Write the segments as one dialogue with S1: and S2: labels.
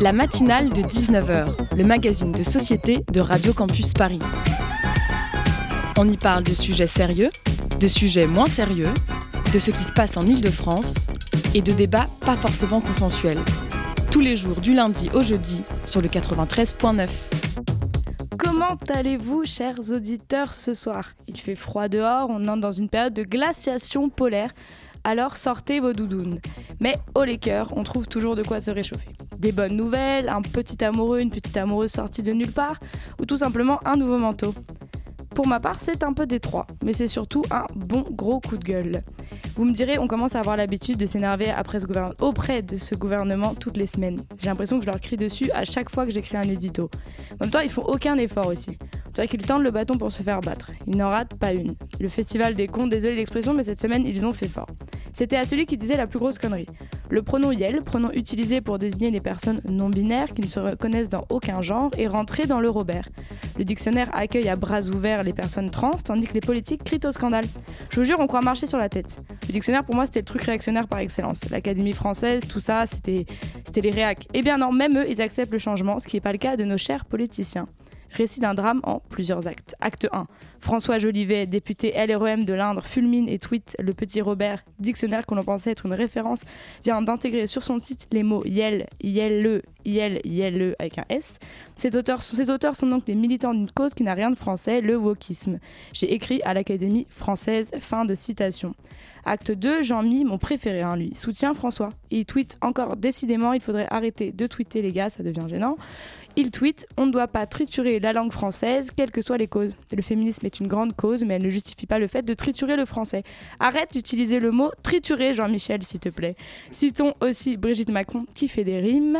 S1: La matinale de 19h, le magazine de société de Radio Campus Paris. On y parle de sujets sérieux, de sujets moins sérieux, de ce qui se passe en Ile-de-France et de débats pas forcément consensuels. Tous les jours du lundi au jeudi sur le 93.9.
S2: Comment allez-vous, chers auditeurs, ce soir? Il fait froid dehors, on entre dans une période de glaciation polaire, alors sortez vos doudounes. Mais au les cœurs, on trouve toujours de quoi se réchauffer. Des bonnes nouvelles, un petit amoureux, une petite amoureuse sortie de nulle part, ou tout simplement un nouveau manteau. Pour ma part, c'est un peu détroit, mais c'est surtout un bon gros coup de gueule. Vous me direz, on commence à avoir l'habitude de s'énerver auprès de ce gouvernement toutes les semaines. J'ai l'impression que je leur crie dessus à chaque fois que j'écris un édito. En même temps, ils font aucun effort aussi. Dirait qu'ils tendent le bâton pour se faire battre. Ils n'en ratent pas une. Le festival des cons, désolé l'expression, mais cette semaine, ils ont fait fort. C'était à celui qui disait la plus grosse connerie. Le pronom Yel, pronom utilisé pour désigner les personnes non binaires qui ne se reconnaissent dans aucun genre, est rentré dans le Robert. Le dictionnaire accueille à bras ouverts les personnes trans, tandis que les politiques crient au scandale. Je vous jure, on croit marcher sur la tête. Le dictionnaire, pour moi, c'était le truc réactionnaire par excellence. L'Académie française, tout ça, c'était les réacs. Eh bien non, même eux, ils acceptent le changement, ce qui n'est pas le cas de nos chers politiciens. Récit d'un drame en plusieurs actes. Acte 1. François Jolivet, député LREM de l'Indre, fulmine et tweet le petit Robert, dictionnaire que l'on pensait être une référence, vient d'intégrer sur son site les mots Yel, Yel-le, Yel, Yel-le avec un S. Ces auteurs, sont donc les militants d'une cause qui n'a rien de français, le wokisme. J'ai écrit à l'Académie française, fin de citation. Acte 2, Jean-Mi, mon préféré, hein, lui, soutient François. Il tweet encore décidément, il faudrait arrêter de tweeter les gars, ça devient gênant. Il tweet On ne doit pas triturer la langue française, quelles que soient les causes. Le féminisme est une grande cause, mais elle ne justifie pas le fait de triturer le français. Arrête d'utiliser le mot triturer, Jean-Michel, s'il te plaît. Citons aussi Brigitte Macron qui fait des rimes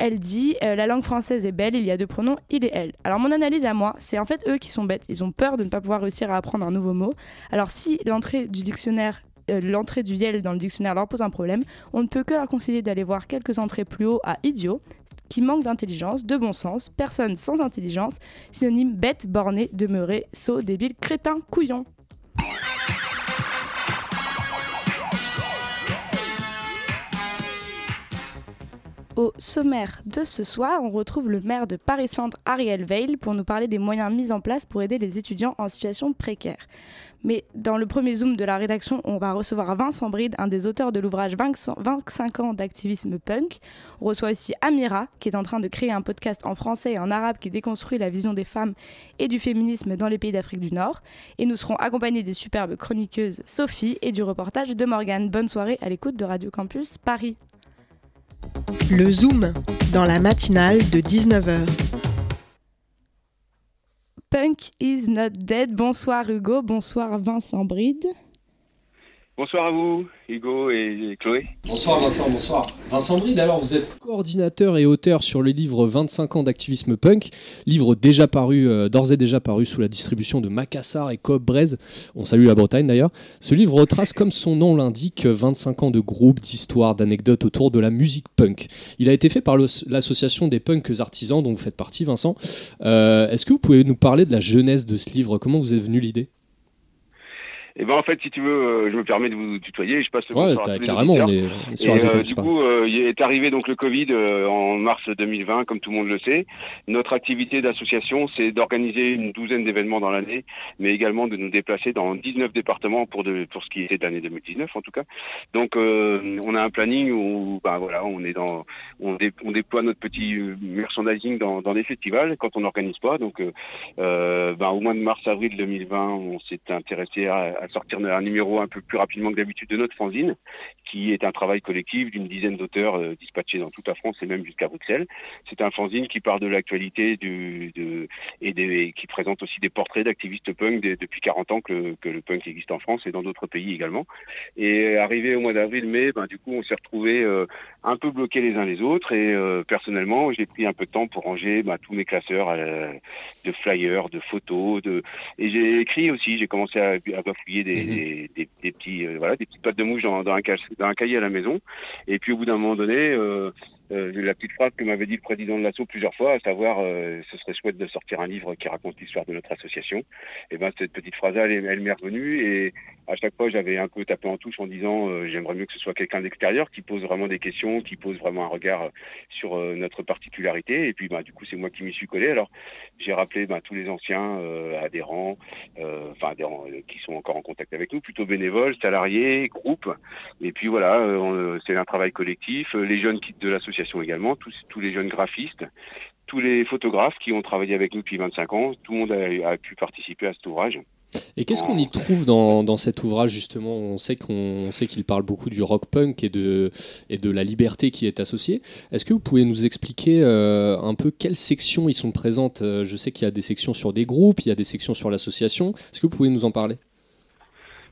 S2: elle dit euh, la langue française est belle, il y a deux pronoms, il et elle. Alors mon analyse à moi, c'est en fait eux qui sont bêtes, ils ont peur de ne pas pouvoir réussir à apprendre un nouveau mot. Alors si l'entrée du dictionnaire l'entrée du Yel dans le dictionnaire leur pose un problème, on ne peut que leur conseiller d'aller voir quelques entrées plus haut à idiot, qui manque d'intelligence, de bon sens, personne sans intelligence, synonyme bête, borné, demeuré, sot, débile, crétin, couillon. Au sommaire de ce soir, on retrouve le maire de Paris-Centre, Ariel Veil, pour nous parler des moyens mis en place pour aider les étudiants en situation précaire. Mais dans le premier Zoom de la rédaction, on va recevoir Vincent Bride, un des auteurs de l'ouvrage 25 ans d'activisme punk. On reçoit aussi Amira, qui est en train de créer un podcast en français et en arabe qui déconstruit la vision des femmes et du féminisme dans les pays d'Afrique du Nord. Et nous serons accompagnés des superbes chroniqueuses Sophie et du reportage de Morgane. Bonne soirée à l'écoute de Radio Campus Paris.
S1: Le Zoom, dans la matinale de 19h.
S2: Punk is not dead. Bonsoir Hugo, bonsoir Vincent Bride.
S3: Bonsoir à vous, Hugo et Chloé.
S4: Bonsoir Vincent, bonsoir. Vincent Bride, alors vous êtes coordinateur et auteur sur le livre 25 ans d'activisme punk, livre déjà paru, euh, d'ores et déjà paru sous la distribution de Macassar et Coop Brez. On salue la Bretagne d'ailleurs. Ce livre retrace, comme son nom l'indique, 25 ans de groupes, d'histoires, d'anecdotes autour de la musique punk. Il a été fait par l'association des punks artisans dont vous faites partie, Vincent. Euh, est-ce que vous pouvez nous parler de la jeunesse de ce livre? Comment vous est venue l'idée?
S3: Et eh ben en fait, si tu veux, euh, je me permets de vous tutoyer. Je passe le
S4: ouais, à carrément. On est,
S3: et, euh, du coup, euh, il est arrivé donc le Covid en mars 2020, comme tout le monde le sait. Notre activité d'association, c'est d'organiser une douzaine d'événements dans l'année, mais également de nous déplacer dans 19 départements pour de, pour ce qui était d'année 2019 en tout cas. Donc, on a un planning où, ben voilà, on est dans, on, déploie notre petit merchandising dans, dans les festivals quand on n'organise pas. Donc, ben, au mois de mars-avril 2020, on s'est intéressé à à sortir un numéro un peu plus rapidement que d'habitude de notre fanzine, qui est un travail collectif d'une dizaine d'auteurs euh, dispatchés dans toute la France et même jusqu'à Bruxelles. C'est un fanzine qui part de l'actualité et, qui présente aussi des portraits d'activistes punk depuis 40 ans que, le punk existe en France et dans d'autres pays également. Et arrivé au mois d'avril-mai, ben, du coup on s'est retrouvés euh, un peu bloqués les uns les autres et euh, personnellement j'ai pris un peu de temps pour ranger ben, tous mes classeurs de flyers, de photos, de... et j'ai écrit aussi, j'ai commencé à, à Mhm. des, petits, euh, voilà, des petites pattes de mouche dans, un, cahier à la maison. Et puis au bout d'un moment donné, euh, euh, la petite phrase que m'avait dit le président de l'assaut plusieurs fois, à savoir euh, ce serait chouette de sortir un livre qui raconte l'histoire de notre association. Et eh ben cette petite phrase elle, elle m'est revenue et à chaque fois j'avais un peu tapé en touche en disant euh, j'aimerais mieux que ce soit quelqu'un d'extérieur qui pose vraiment des questions, qui pose vraiment un regard sur notre particularité. Et puis bah, du coup c'est moi qui m'y suis collé. Alors j'ai rappelé bah, tous les anciens adhérents, enfin adhérents qui sont encore en contact avec nous, plutôt bénévoles, salariés, groupes. Et puis voilà, c'est un travail collectif. Les jeunes de l'association également, tous, tous, les jeunes graphistes, tous les photographes qui ont travaillé avec nous depuis 25 ans, tout le monde a, pu participer à cet ouvrage.
S4: Et qu'est-ce qu'on y trouve dans, cet ouvrage justement? On sait qu'on sait qu'il parle beaucoup du rock punk et de, et de la liberté qui est associée. Est-ce que vous pouvez nous expliquer euh, un peu quelles sections y sont présentes? Euh, Je sais qu'il y a des sections sur des groupes, il y a des sections sur l'association. Est-ce que vous pouvez nous en parler?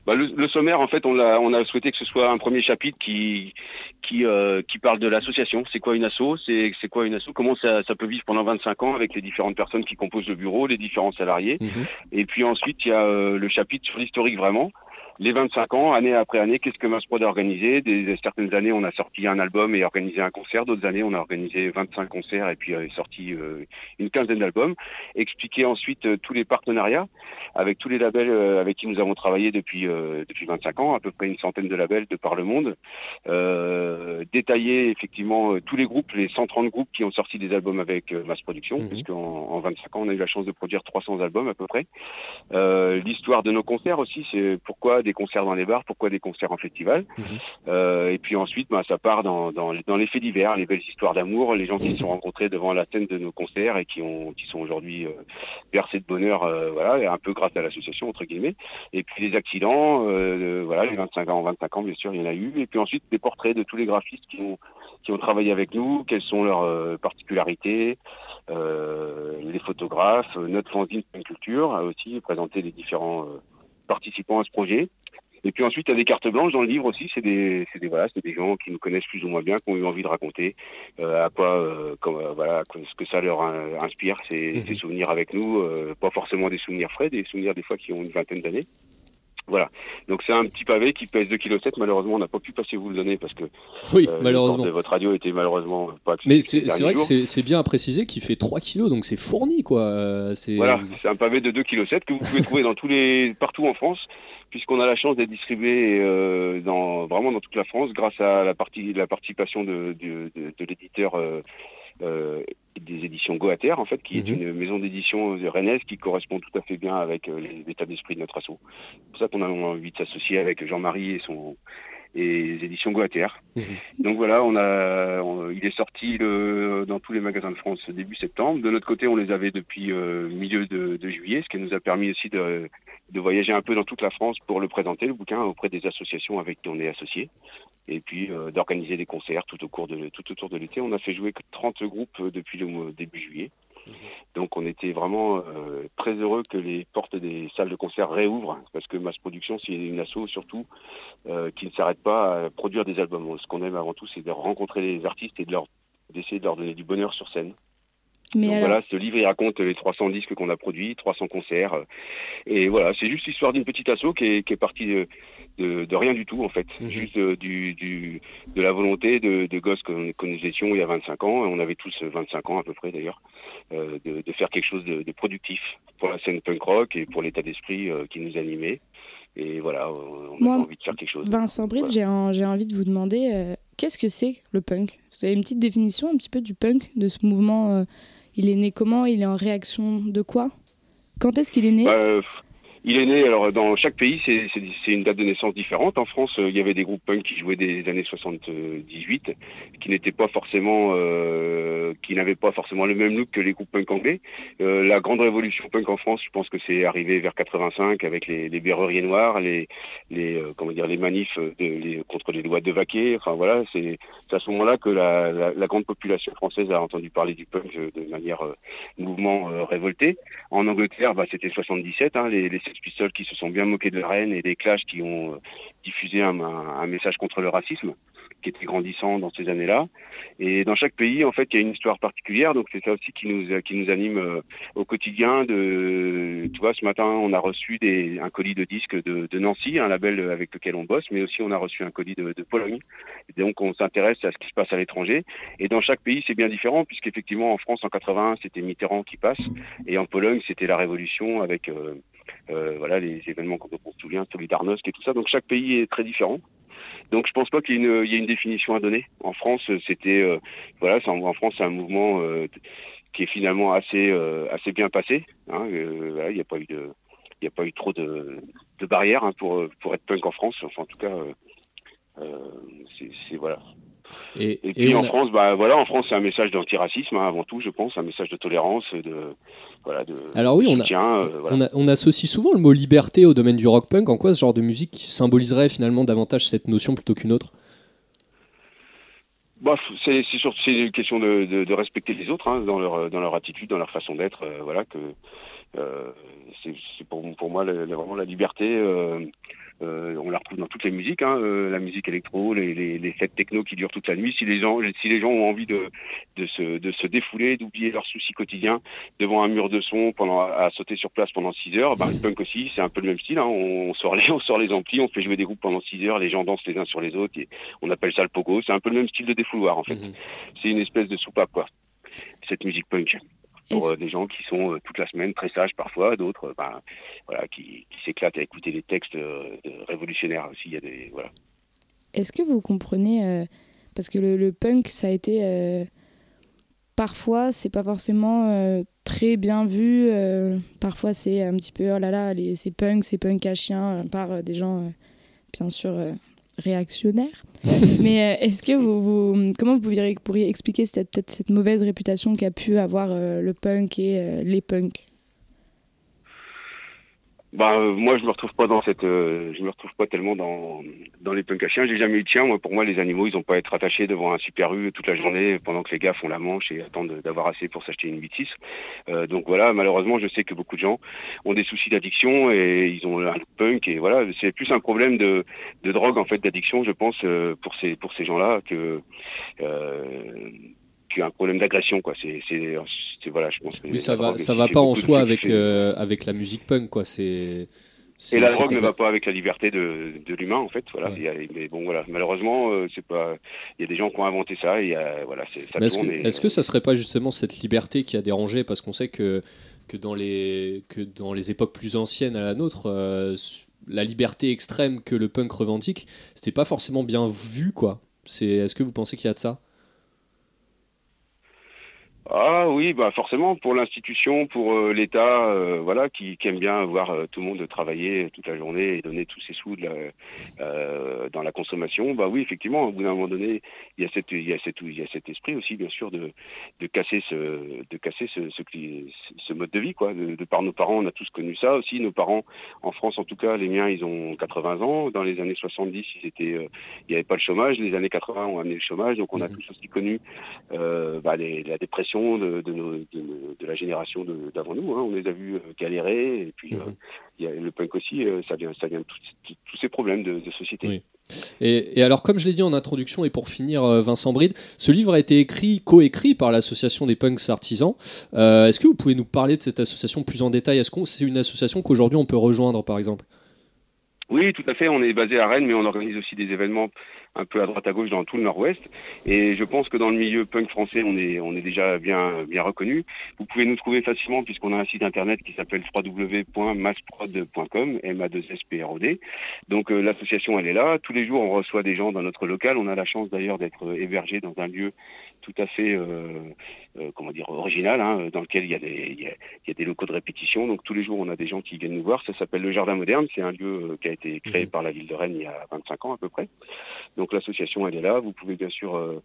S3: Bah, le, sommaire, en fait, on a, on a souhaité que ce soit un premier chapitre qui, qui, euh, qui parle de l'association. C'est quoi une asso? C'est quoi une asso? Comment ça, peut vivre pendant 25 ans avec les différentes personnes qui composent le bureau, les différents salariés? Mhm. Et puis ensuite, il y a euh, le chapitre sur l'historique vraiment les 25 ans, année après année, qu'est-ce que Masprod a organisé? Des, Certaines années, on a sorti un album et organisé un concert. D'autres années, on a organisé 25 concerts et puis euh, sorti euh, une quinzaine d'albums. Expliquer ensuite euh, tous les partenariats avec tous les labels avec qui nous avons travaillé depuis, depuis 25 ans, à peu près une centaine de labels de par le monde. détailler effectivement tous les groupes, les 130 groupes qui ont sorti des albums avec Mass Production, mmh. puisqu'en en 25 ans, on a eu la chance de produire 300 albums à peu près. L'histoire de nos concerts aussi, c'est pourquoi des concerts dans les bars, pourquoi des concerts en festival. Mhm. Euh, et puis ensuite, bah, ça part dans, dans, les faits divers, les belles histoires d'amour, les gens qui se sont rencontrés devant la scène de nos concerts et qui, ont, qui sont aujourd'hui euh, versés de bonheur, euh, voilà, un peu grâce à l'association, entre guillemets. Et puis les accidents, voilà, les 25 ans, 25 ans, bien sûr, il y en a eu. Et puis ensuite, des portraits de tous les graphistes qui ont, qui ont travaillé avec nous, quelles sont leurs particularités, les photographes, notre fanzine culture a aussi présenté les différents participants à ce projet. Et puis ensuite, il y a des cartes blanches dans le livre aussi. C'est des, des, voilà, des gens qui nous connaissent plus ou moins bien, qui ont eu envie de raconter euh, à quoi, euh, comme, euh, voilà, ce que ça leur inspire, ces, mhm. souvenirs avec nous. pas forcément des souvenirs frais, des souvenirs des fois qui ont une vingtaine d'années. Voilà. Donc c'est un petit pavé qui pèse 2,7 kg. Malheureusement, on n'a pas pu passer vous le donner parce que
S4: oui, malheureusement.
S3: votre radio était malheureusement pas
S4: Mais c'est vrai que c'est bien à préciser qu'il fait 3 kg, donc c'est fourni quoi.
S3: Voilà, c'est un pavé de 2,7 kg que vous pouvez trouver dans tous les partout en France puisqu'on a la chance d'être distribué euh, dans, vraiment dans toute la France grâce à la, partie, la participation de, l'éditeur euh, euh, des éditions Goater, en fait, qui est mhm. une maison d'édition rennaise qui correspond tout à fait bien avec l'état d'esprit de notre asso. C'est pour ça qu'on a envie de s'associer avec Jean-Marie et son, et les éditions Goater. Mhm. Donc voilà, on a, il est sorti dans tous les magasins de France début septembre. De notre côté, on les avait depuis milieu de, de, juillet, ce qui nous a permis aussi de, de voyager un peu dans toute la France pour le présenter, le bouquin, auprès des associations avec qui on est associé, et puis euh, d'organiser des concerts tout, au cours de, tout autour de l'été. On a fait jouer 30 groupes euh, depuis le début juillet. Mhm. Donc on était vraiment euh, très heureux que les portes des salles de concert réouvrent, parce que Mass Production, c'est une asso surtout qui ne s'arrête pas à produire des albums. Ce qu'on aime avant tout, c'est de rencontrer les artistes et d'essayer de leur donner du bonheur sur scène. Mais voilà, ce livre il raconte les 300 disques qu'on a produits, 300 concerts. Euh, et voilà, c'est juste l'histoire d'une petite asso qui est, partie de, rien du tout en fait. Mhm. Juste euh, du, de la volonté de, de gosses que, nous étions il y a 25 ans, on avait tous 25 ans à peu près d'ailleurs, euh, de, faire quelque chose de, productif pour la scène punk rock et pour l'état d'esprit qui nous animait. Et voilà, on a envie de faire quelque chose.
S2: Vincent Britt, j'ai envie de vous demander, qu'est-ce que c'est le punk? Vous avez une petite définition un petit peu du punk, de ce mouvement il est né comment? Il est en réaction de quoi? Quand est-ce qu'il est né?
S3: Bah, il est né, alors dans chaque pays, c'est une date de naissance différente. En France, euh, il y avait des groupes punk qui jouaient des années 78, qui n'étaient pas forcément, euh, qui n'avaient pas forcément le même look que les groupes punk anglais. Euh, la grande révolution punk en France, je pense que c'est arrivé vers 85 avec les, les berruriers noirs, les, les les manifs contre les lois de vaquer. Enfin voilà, c'est à ce moment-là que la, grande population française a entendu parler du punk de manière mouvement révolté. En Angleterre, bah, c'était 77, hein, les Pistols qui se sont bien moqués de la reine et des Clash qui ont diffusé un message contre le racisme qui était grandissant dans ces années-là. Et dans chaque pays, en fait, il y a une histoire particulière. Donc c'est ça aussi qui nous, qui nous anime euh, au quotidien. De, tu vois, ce matin, on a reçu des, un colis de disques de, Nancy, un label avec lequel on bosse, mais aussi on a reçu un colis de, Pologne. Et donc on s'intéresse à ce qui se passe à l'étranger. Et dans chaque pays, c'est bien différent, puisqu'effectivement, en France, en 80, c'était Mitterrand qui passe, et en Pologne, c'était la Révolution avec euh, euh, voilà, les événements qu'on se souvient, Solidarnosc et tout ça. Donc chaque pays est très différent. Donc je pense pas qu'il y, ait une définition à donner. En France, c'était euh, voilà, en France c'est un mouvement euh, qui est finalement assez euh, bien passé. Hein, il n'y a pas eu de il a pas eu trop de, barrières hein, pour pour être punk en France. Enfin en tout cas, c'est voilà. Et, puis en France, bah voilà, en France c'est un message d'antiracisme hein, avant tout, je pense, un message de tolérance, de voilà, de.
S4: Alors oui, on, a, on, associe souvent le mot liberté au domaine du rock punk. En quoi ce genre de musique symboliserait finalement davantage cette notion plutôt qu'une autre?
S3: Bah, c'est une question de, respecter les autres hein, dans leur dans leur attitude, dans leur façon d'être. Euh, voilà que euh, c'est pour, pour, moi vraiment la liberté. Euh, on la retrouve dans toutes les musiques, hein, euh, la musique électro, les, les, fêtes techno qui durent toute la nuit. Si les gens, si les gens ont envie de, de, se, défouler, d'oublier leurs soucis quotidiens devant un mur de son pendant à, sauter sur place pendant 6 heures, bah, le punk aussi, c'est un peu le même style. Hein. On, sort les, on sort les amplis, on fait jouer des groupes pendant 6 heures, les gens dansent les uns sur les autres, et on appelle ça le pogo. C'est un peu le même style de défouloir en fait. Mhm. C'est une espèce de soupape quoi, cette musique punk pour euh, des gens qui sont euh, toute la semaine très sages parfois, d'autres euh, ben, voilà, qui, s'éclatent à écouter des textes révolutionnaires aussi. Il y a des, voilà.
S2: Est-ce que vous comprenez, parce que le, punk, ça a été... parfois, c'est pas forcément très bien vu. parfois, c'est un petit peu, oh là là, c'est punk, c'est punk à chien, par des gens, bien sûr, réactionnaire. Mais euh, est-ce que vous, comment vous pourriez, pourriez expliquer peut-être cette mauvaise réputation qu'a pu avoir euh, le punk et euh, les punks?
S3: Bah, euh, moi je me retrouve pas dans cette euh, je me retrouve pas tellement dans, dans les punks à chiens. J'ai jamais eu de chien. Moi pour moi les animaux ils ont pas à être attachés devant un super U toute la journée pendant que les gars font la manche et attendent d'avoir assez pour s'acheter une 8 euh, donc voilà malheureusement je sais que beaucoup de gens ont des soucis d'addiction et ils ont un punk et voilà. C'est plus un problème de, de drogue en fait d'addiction je pense pour ces pour ces gens là que qui a un problème d'agression quoi. C'est voilà je pense
S4: oui ça va ça va pas en soi avec euh, avec la musique punk quoi. C'est
S3: et la drogue ne va pas avec la liberté de, de l'humain en fait voilà. Mais bon voilà. Malheureusement euh, c'est pas il y a des gens qui ont inventé ça et euh, voilà ça
S4: est-ce que, est-ce que ça serait pas justement cette liberté qui a dérangé? Parce qu'on sait que que dans les que dans les époques plus anciennes à la nôtre la liberté extrême que le punk revendique c'était pas forcément bien vu quoi. C'est est-ce que vous pensez qu'il y a de ça?
S3: Ah oui, bah forcément pour l'institution, pour euh, l'État, euh, voilà, qui, aime bien voir euh, tout le monde travailler toute la journée et donner tous ses sous dans la consommation. Bah oui, effectivement, au bout d'un moment donné, il y a cette, il y a cette, il y a cet esprit aussi, bien sûr, de, de casser ce, de casser ce, ce, mode de vie, quoi. De, par nos parents, on a tous connu ça aussi. Nos parents, en France en tout cas, les miens, ils ont 80 ans. Dans les années 70, ils étaient, il n'y avait pas le chômage. Les années 80 ont amené le chômage, donc on a mmh tous aussi connu bah, la dépression de, de, la génération d'avant nous. Hein. On les a vus euh, galérer, et puis mhm. euh, y a le punk aussi, euh, ça vient, ça vient de tous ces problèmes de, société.
S4: Et, alors, comme je l'ai dit en introduction, et pour finir, Vincent Bride, ce livre a été écrit, coécrit par l'association des punks artisans. Est-ce que vous pouvez nous parler de cette association plus en détail? Est-ce que c'est une association qu'aujourd'hui on peut rejoindre, par exemple?
S3: Oui, tout à fait. On est basé à Rennes, mais on organise aussi des événements un peu à droite à gauche dans tout le nord-ouest. Et je pense que dans le milieu punk français, on est, on est déjà bien, bien reconnu. Vous pouvez nous trouver facilement puisqu'on a un site internet qui s'appelle www.masprod.com, m a 2 s p r o d Donc euh, l'association, elle est là. Tous les jours, on reçoit des gens dans notre local. On a la chance d'ailleurs d'être hébergé dans un lieu tout à fait euh, euh, comment dire original, hein, dans lequel il y, a des, il, y a, des locaux de répétition. Donc tous les jours, on a des gens qui viennent nous voir. Ça s'appelle le Jardin Moderne. C'est un lieu qui a été créé mhm. par la ville de Rennes il y a 25 ans à peu près. Donc l'association, elle est là. Vous pouvez bien sûr, euh,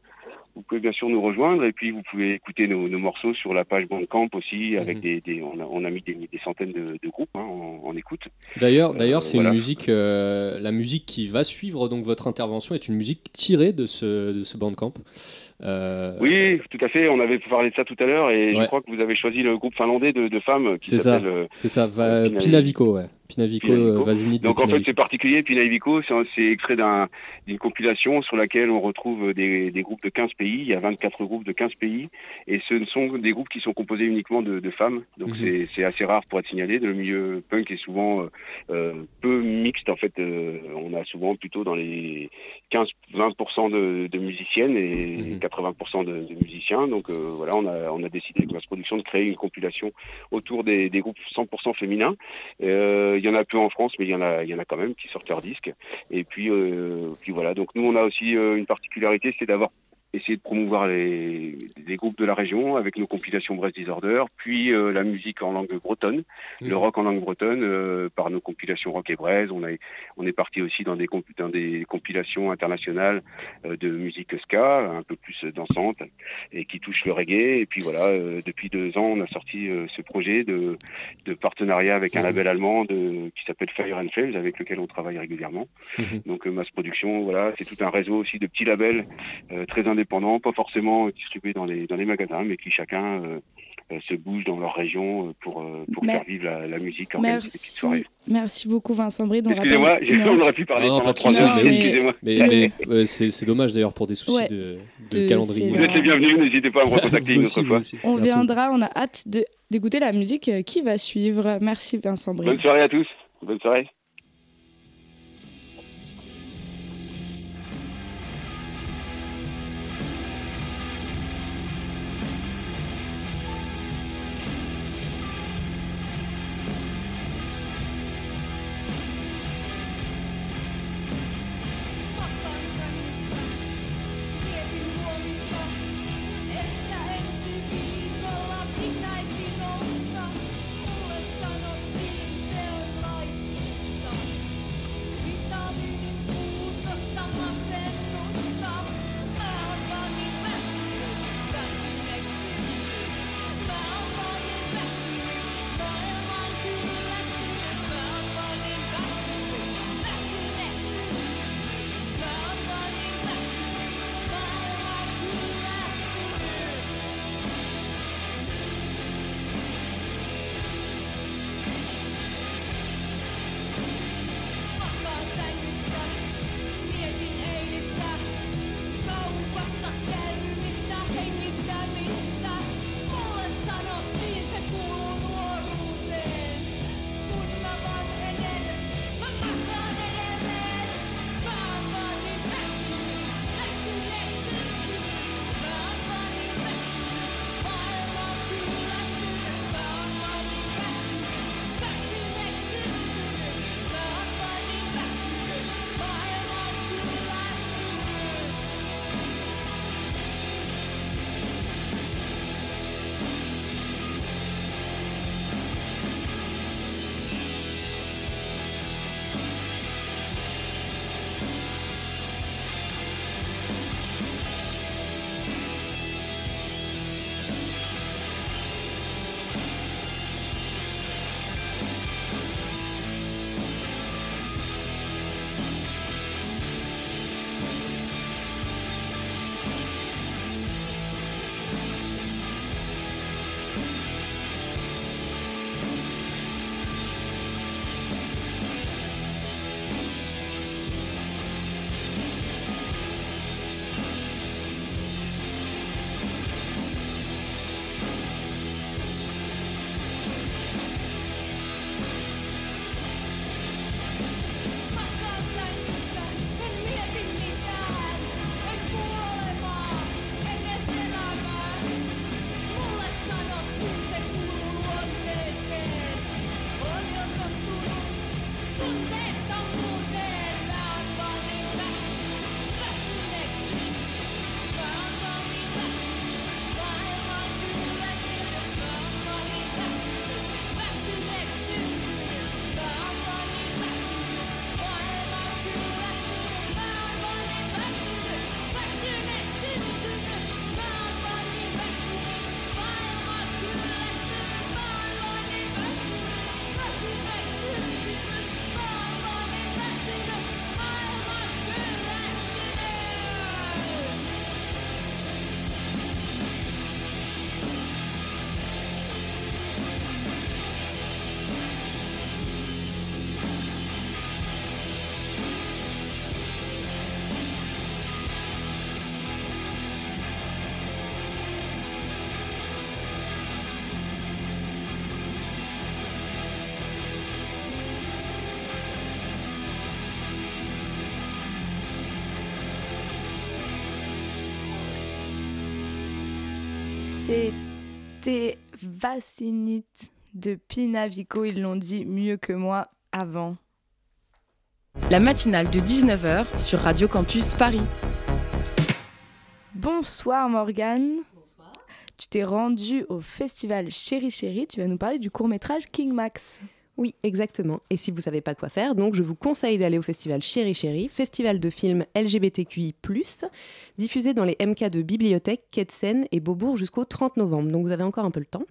S3: vous pouvez bien sûr nous rejoindre et puis vous pouvez écouter nos, morceaux sur la page Bandcamp aussi. Avec mhm. des, on, a, mis des, centaines de, groupes hein, en, écoute.
S4: D'ailleurs, euh, d'ailleurs, c'est une musique, euh, la musique qui va suivre donc votre intervention est une musique tirée de ce, de ce Bandcamp.
S3: Oui, tout à fait. On avait parlé de ça tout à l'heure et je crois que vous avez choisi le groupe finlandais de, femmes.
S4: C'est ça. C'est ça. Pinavico, ouais. Pinavico, euh,
S3: Donc en fait c'est particulier, Pinavico c'est extrait d'une compilation sur laquelle on retrouve des, groupes de 15 pays, il y a 24 groupes de 15 pays, et ce sont des groupes qui sont composés uniquement de, femmes, donc mhm. c'est assez rare pour être signalé, le milieu punk est souvent euh, euh, peu mixte en fait, on a souvent plutôt dans les 15-20% de, musiciennes et 80% mhm. de, musiciens, donc voilà on a, décidé avec la production de créer une compilation autour des, groupes 100% féminins il y en a peu en France, mais il y en a, quand même qui sortent leur disque. Et puis, euh, puis voilà. Donc nous, on a aussi euh, une particularité, c'est d'avoir essayer de promouvoir les, groupes de la région avec nos compilations Brest Disorder, puis euh, la musique en langue bretonne, mmh. le rock en langue bretonne euh, par nos compilations rock et braise. On, on est parti aussi dans des, des compilations internationales euh, de musique ska, un peu plus dansante et qui touche le reggae. Et puis voilà, depuis deux ans, on a sorti ce projet de, partenariat avec un mmh. label allemand qui s'appelle Fire and Flames, avec lequel on travaille régulièrement. Mmh. Donc Mass Production, voilà, c'est tout un réseau aussi de petits labels très indépendants indépendants, pas forcément distribués dans les, dans les magasins, mais qui chacun euh, euh, se bouge dans leur région euh, pour, pour faire vivre la, musique.
S2: Merci. Merci beaucoup Vincent Bride.
S3: Excusez-moi, on aurait pu parler
S4: pendant trois heures, mais, mais, c'est dommage d'ailleurs pour des soucis de, de, calendrier.
S3: Vous êtes les bienvenus, n'hésitez pas à me recontacter une autre fois.
S2: On viendra, on a hâte d'écouter la musique qui va suivre. Merci Vincent Bride.
S3: Bonne soirée à tous. Bonne soirée.
S2: C'était Vacinite de Pinavico, ils l'ont dit mieux que moi avant.
S1: La matinale de 19h sur Radio Campus Paris.
S2: Bonsoir Morgane. Bonsoir. Tu t'es rendue au festival Chéri Chéri, tu vas nous parler du court-métrage King Max.
S5: Oui, exactement. Et si vous savez pas quoi faire, donc je vous conseille d'aller au festival Chéri Chéri, festival de films LGBTQI+, diffusé dans les MK de Bibliothèque, Quai et Beaubourg jusqu'au 30 novembre. Donc vous avez encore un peu le temps.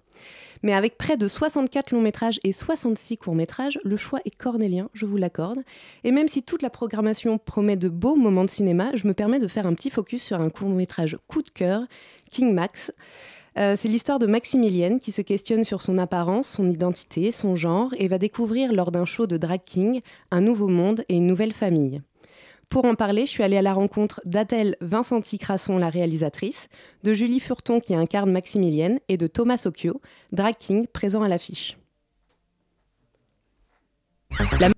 S5: Mais avec près de 64 longs métrages et 66 courts métrages, le choix est cornélien, je vous l'accorde. Et même si toute la programmation promet de beaux moments de cinéma, je me permets de faire un petit focus sur un court métrage coup de cœur, King Max. Euh, c'est l'histoire de Maximilienne qui se questionne sur son apparence, son identité, son genre et va découvrir lors d'un show de drag king un nouveau monde et une nouvelle famille. Pour en parler, je suis allée à la rencontre d'Adèle Vincenti-Crasson, la réalisatrice, de Julie Furton qui incarne Maximilienne et de Thomas Occhio, drag king présent à l'affiche.
S1: la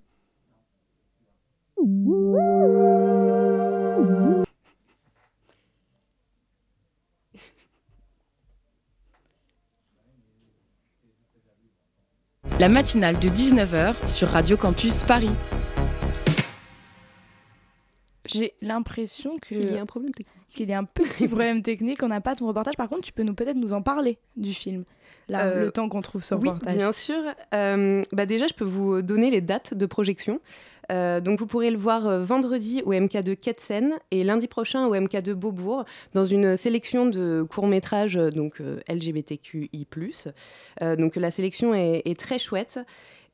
S1: matinale de 19h sur Radio Campus Paris.
S2: J'ai l'impression
S5: qu'il y a un problème technique.
S2: Qu'il y a un petit problème technique. On n'a pas ton reportage. Par contre, tu peux nous peut-être nous en parler du film. Là, euh, le temps qu'on trouve ce
S5: oui,
S2: reportage.
S5: Bien sûr. Euh, bah déjà, je peux vous donner les dates de projection. Euh, donc vous pourrez le voir vendredi au MK2 Ketsen et lundi prochain au MK2 Beaubourg dans une sélection de courts-métrages donc LGBTQI+. donc la sélection est, très chouette.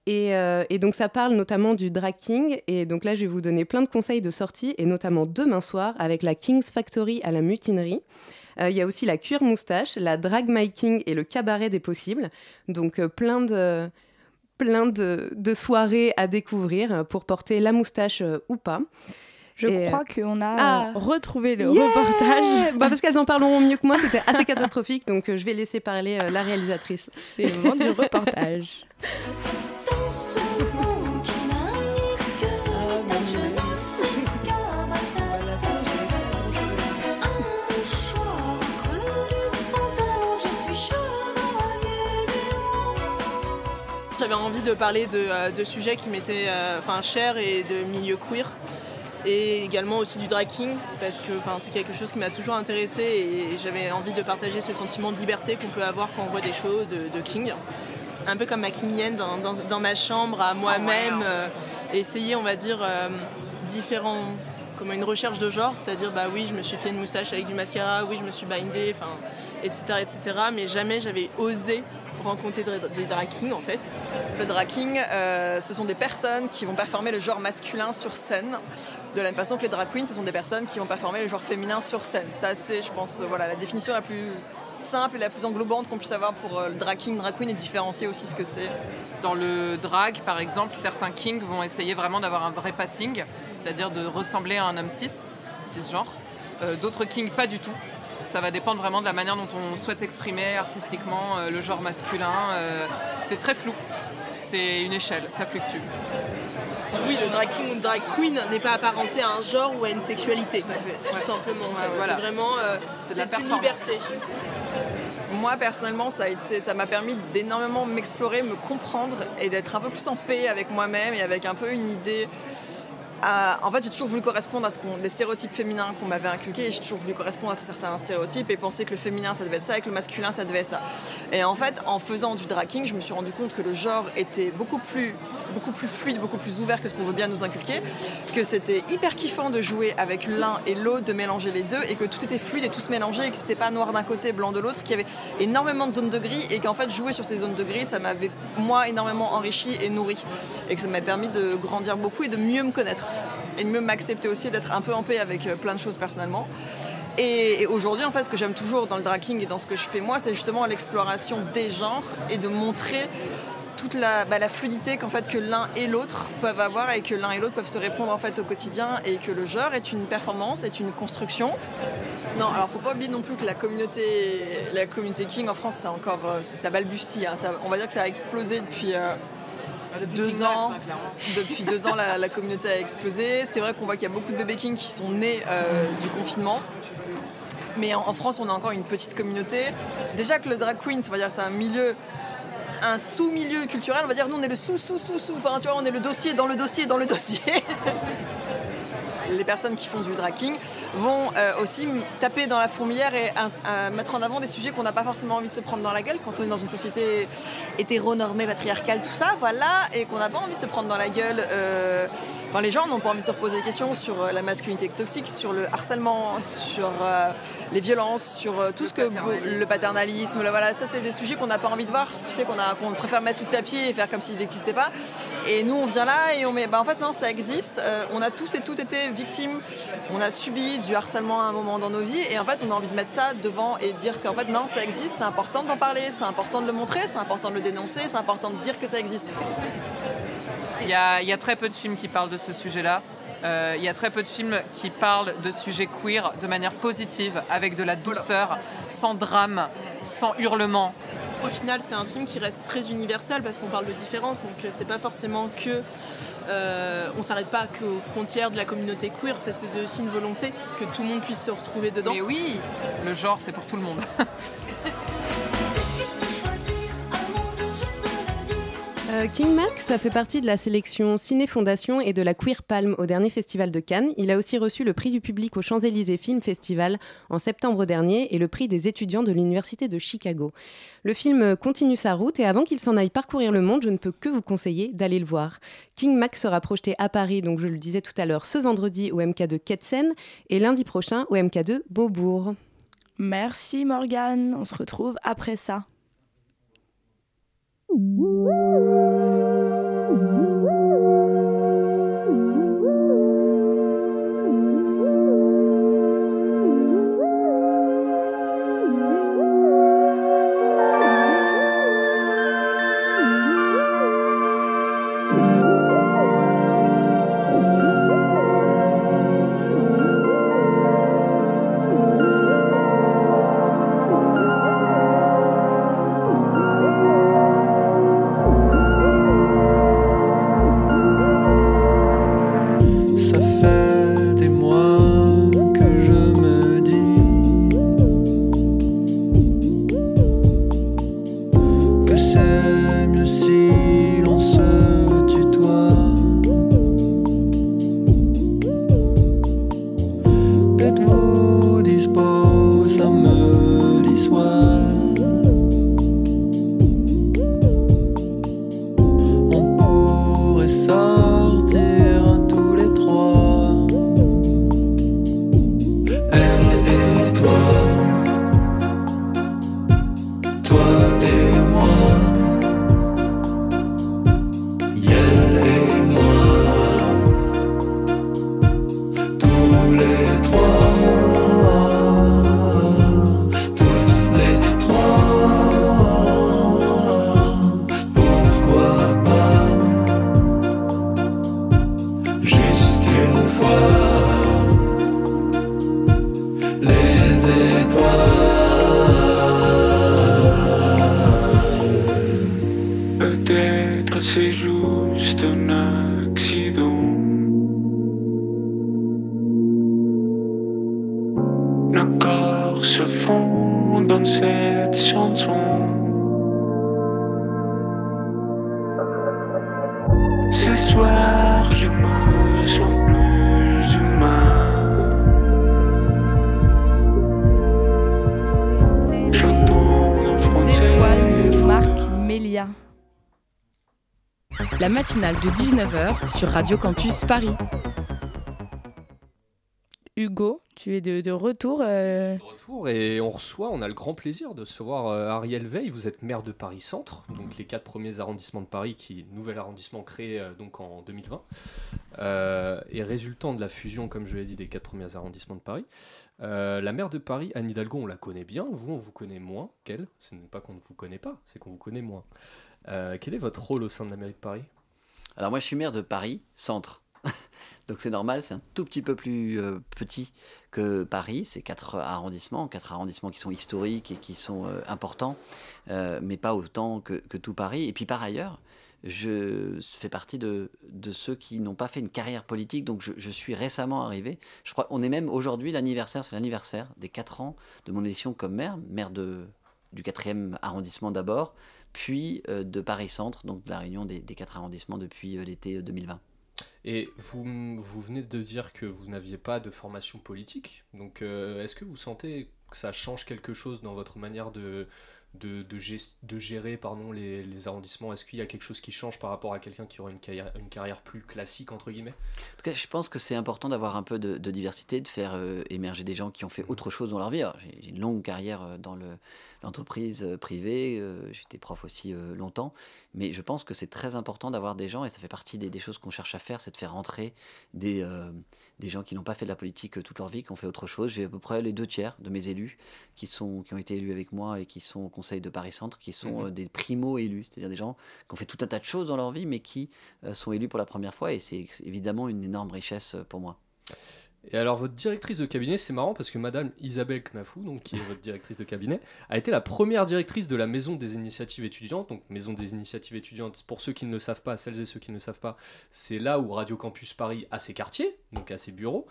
S5: Et, donc ça parle notamment du drag king. Et donc là, je vais vous donner plein de conseils de sortie, et notamment demain soir avec la King's Factory à la mutinerie. Il y a aussi la cuir moustache, la drag making et le cabaret des possibles. Donc plein de plein de, soirées à découvrir pour porter la moustache euh, ou pas.
S2: Je crois euh, qu'on a ah. retrouvé le reportage.
S5: Bah parce qu'elles en parleront mieux que moi, c'était assez catastrophique, donc euh, je vais laisser parler la réalisatrice.
S2: C'est le moment du reportage.
S6: J'avais envie de parler de, euh, sujets qui m'étaient euh, enfin, chers et de milieu queer. Et également aussi du drag king, parce que c'est quelque chose qui m'a toujours intéressé et j'avais envie de partager ce sentiment de liberté qu'on peut avoir quand on voit des shows de, king. Un peu comme Maximienne dans, dans, ma chambre, à moi-même, euh, essayer, on va dire, différents comme une recherche de genre, c'est-à-dire bah oui, je me suis fait une moustache avec du mascara, oui, je me suis bindée, enfin, etc., etc. Mais jamais j'avais osé rencontrer des drag kings en fait
S7: Le drag king, euh, ce sont des personnes qui vont performer le genre masculin sur scène, de la même façon que les drag queens, ce sont des personnes qui vont performer le genre féminin sur scène. Ça c'est, je pense, euh, voilà, la définition la plus simple et la plus englobante qu'on puisse avoir pour euh, le drag king, drag queen et différencier aussi ce que c'est.
S8: Dans le drag, par exemple, certains kings vont essayer vraiment d'avoir un vrai passing, c'est-à-dire de ressembler à un homme cis, cisgenre. D'autres kings, pas du tout ça va dépendre vraiment de la manière dont on souhaite exprimer artistiquement euh, le genre masculin. Euh, c'est très flou, c'est une échelle, ça fluctue.
S6: Oui, le drag king ou le drag queen n'est pas apparenté à un genre ou à une sexualité, tout, simplement. C'est vraiment euh, c'est une liberté.
S7: Moi personnellement, ça a été, ça m'a permis d'énormément m'explorer, me comprendre et d'être un peu plus en paix avec moi-même et avec un peu une idée en fait, j'ai toujours voulu correspondre à ce qu'on, les stéréotypes féminins qu'on m'avait inculqués. J'ai toujours voulu correspondre à certains stéréotypes et penser que le féminin ça devait être ça et que le masculin ça devait être ça. Et en fait, en faisant du draking, je me suis rendu compte que le genre était beaucoup plus, beaucoup plus fluide, beaucoup plus ouvert que ce qu'on veut bien nous inculquer, que c'était hyper kiffant de jouer avec l'un et l'autre, de mélanger les deux et que tout était fluide et tout se mélangeait et que c'était pas noir d'un côté, blanc de l'autre, qu'il y avait énormément de zones de gris et qu'en fait jouer sur ces zones de gris, ça m'avait moi énormément enrichi et nourri et que ça m'a permis de grandir beaucoup et de mieux me connaître et de mieux m'accepter aussi, d'être un peu en paix avec euh, plein de choses personnellement. Et, aujourd'hui, en fait, ce que j'aime toujours dans le draking et dans ce que je fais moi, c'est justement l'exploration des genres et de montrer toute la, bah, fluidité qu'en fait que l'un et l'autre peuvent avoir et que l'un et l'autre peuvent se répondre en fait au quotidien et que le genre est une performance, est une construction. Non, alors faut pas oublier non plus que la communauté, la communauté King en France, c'est encore, euh, ça, balbutie. Hein. on va dire que ça a explosé depuis. Euh, deux ans, depuis deux ans, la, communauté a explosé. C'est vrai qu'on voit qu'il y a beaucoup de bébés King qui sont nés euh, du confinement. Mais en, France, on a encore une petite communauté. Déjà que le drag queen, c'est un milieu un sous-milieu culturel, on va dire nous on est le sous-sous-sous-sous, enfin tu vois on est le dossier dans le dossier dans le dossier. les personnes qui font du draking vont euh, aussi taper dans la fourmilière et mettre en avant des sujets qu'on n'a pas forcément envie de se prendre dans la gueule quand on est dans une société hétéronormée, patriarcale, tout ça, voilà, et qu'on n'a pas envie de se prendre dans la gueule. Euh, enfin, les gens n'ont pas envie de se reposer des questions sur euh, la masculinité toxique, sur le harcèlement, sur les violences, sur tout ce que le paternalisme, voilà, ça c'est des sujets qu'on n'a pas envie de voir. Tu sais qu'on préfère mettre sous le tapis et faire comme s'il n'existait pas. Et nous on vient là et on met, bah en fait non, ça existe. on a tous et toutes été on a subi du harcèlement à un moment dans nos vies et en fait on a envie de mettre ça devant et dire qu'en fait non ça existe, c'est important d'en parler, c'est important de le montrer, c'est important de le dénoncer, c'est important de dire que ça existe.
S8: Il y, a, très peu de films qui parlent de ce sujet-là. Euh, il y a très peu de films qui parlent de sujets queer de manière positive, avec de la douceur, sans drame, sans hurlement.
S6: Au final, c'est un film qui reste très universel parce qu'on parle de différence, donc euh, c'est pas forcément que euh, on s'arrête pas qu'aux frontières de la communauté queer, c'est aussi une volonté que tout le monde puisse se retrouver dedans.
S8: Et oui, le genre c'est pour tout le monde.
S5: Euh, King Max a fait partie de la sélection Ciné Fondation et de la Queer Palm au dernier festival de Cannes. Il a aussi reçu le prix du public au Champs-Élysées Film Festival en septembre dernier et le prix des étudiants de l'Université de Chicago. Le film continue sa route et avant qu'il s'en aille parcourir le monde, je ne peux que vous conseiller d'aller le voir. King Max sera projeté à Paris, donc je le disais tout à l'heure, ce vendredi au MK2 Ketsen et lundi prochain au MK2 Beaubourg.
S2: Merci Morgane, on se retrouve après ça. Woo!
S1: De 19h sur Radio Campus Paris.
S2: Hugo, tu es de, retour. Euh,
S4: de retour et on reçoit, on a le grand plaisir de recevoir euh, Ariel Veil. Vous êtes maire de Paris Centre, donc les quatre premiers arrondissements de Paris, qui nouvel arrondissement créé euh, donc en 2020 et résultant de la fusion, comme je l'ai dit, des quatre premiers arrondissements de Paris. la maire de Paris, Anne Hidalgo, on la connaît bien. Vous, on vous connaît moins qu'elle. Ce n'est pas qu'on ne vous connaît pas, c'est qu'on vous connaît moins. quel est votre rôle au sein de la mairie de Paris?
S9: Alors moi je suis maire de Paris, centre. Donc c'est normal, c'est un tout petit peu plus euh, petit que Paris. C'est quatre arrondissements, quatre arrondissements qui sont historiques et qui sont euh, importants, euh, mais pas autant que, tout Paris. Et puis par ailleurs, je fais partie de, ceux qui n'ont pas fait une carrière politique, donc je, je suis récemment arrivé. Je crois on est même aujourd'hui l'anniversaire, c'est l'anniversaire des 4 ans de mon élection comme maire, maire de, du 4e arrondissement d'abord, puis euh, de Paris-Centre, donc de la réunion des, des 4 arrondissements depuis euh, l'été 2020.
S4: Et vous, vous venez de dire que vous n'aviez pas de formation politique, donc euh, est-ce que vous sentez que ça change quelque chose dans votre manière de, de, de, gest- de gérer pardon, les, les arrondissements? Est-ce qu'il y a quelque chose qui change par rapport à quelqu'un qui aurait une carrière, une carrière plus classique, entre guillemets?
S9: En tout cas, je pense que c'est important d'avoir un peu de, de diversité, de faire euh, émerger des gens qui ont fait autre chose dans leur vie. J'ai une longue carrière euh, dans le- l'entreprise euh, privée, euh, j'étais prof aussi euh, longtemps, mais je pense que c'est très important d'avoir des gens, et ça fait partie des, des choses qu'on cherche à faire, c'est de faire entrer des, des gens qui n'ont pas fait de la politique toute leur vie, qui ont fait autre chose. J'ai à peu près les deux tiers de mes élus qui, sont, qui ont été élus avec moi et qui sont au conseil de Paris-Centre, qui sont euh, des primo-élus, c'est-à-dire des gens qui ont fait tout un tas de choses dans leur vie, mais qui sont élus pour la première fois, et c'est évidemment une énorme richesse pour moi.
S4: Et alors, votre directrice de cabinet, c'est marrant parce que Madame Isabelle Knafou, donc, qui est votre directrice de cabinet, a été la première directrice de la Maison des Initiatives Étudiantes. Donc, Maison des Initiatives Étudiantes, pour ceux qui ne le savent pas, celles et ceux qui ne le savent pas, c'est là où Radio Campus Paris a ses quartiers, donc a ses bureaux.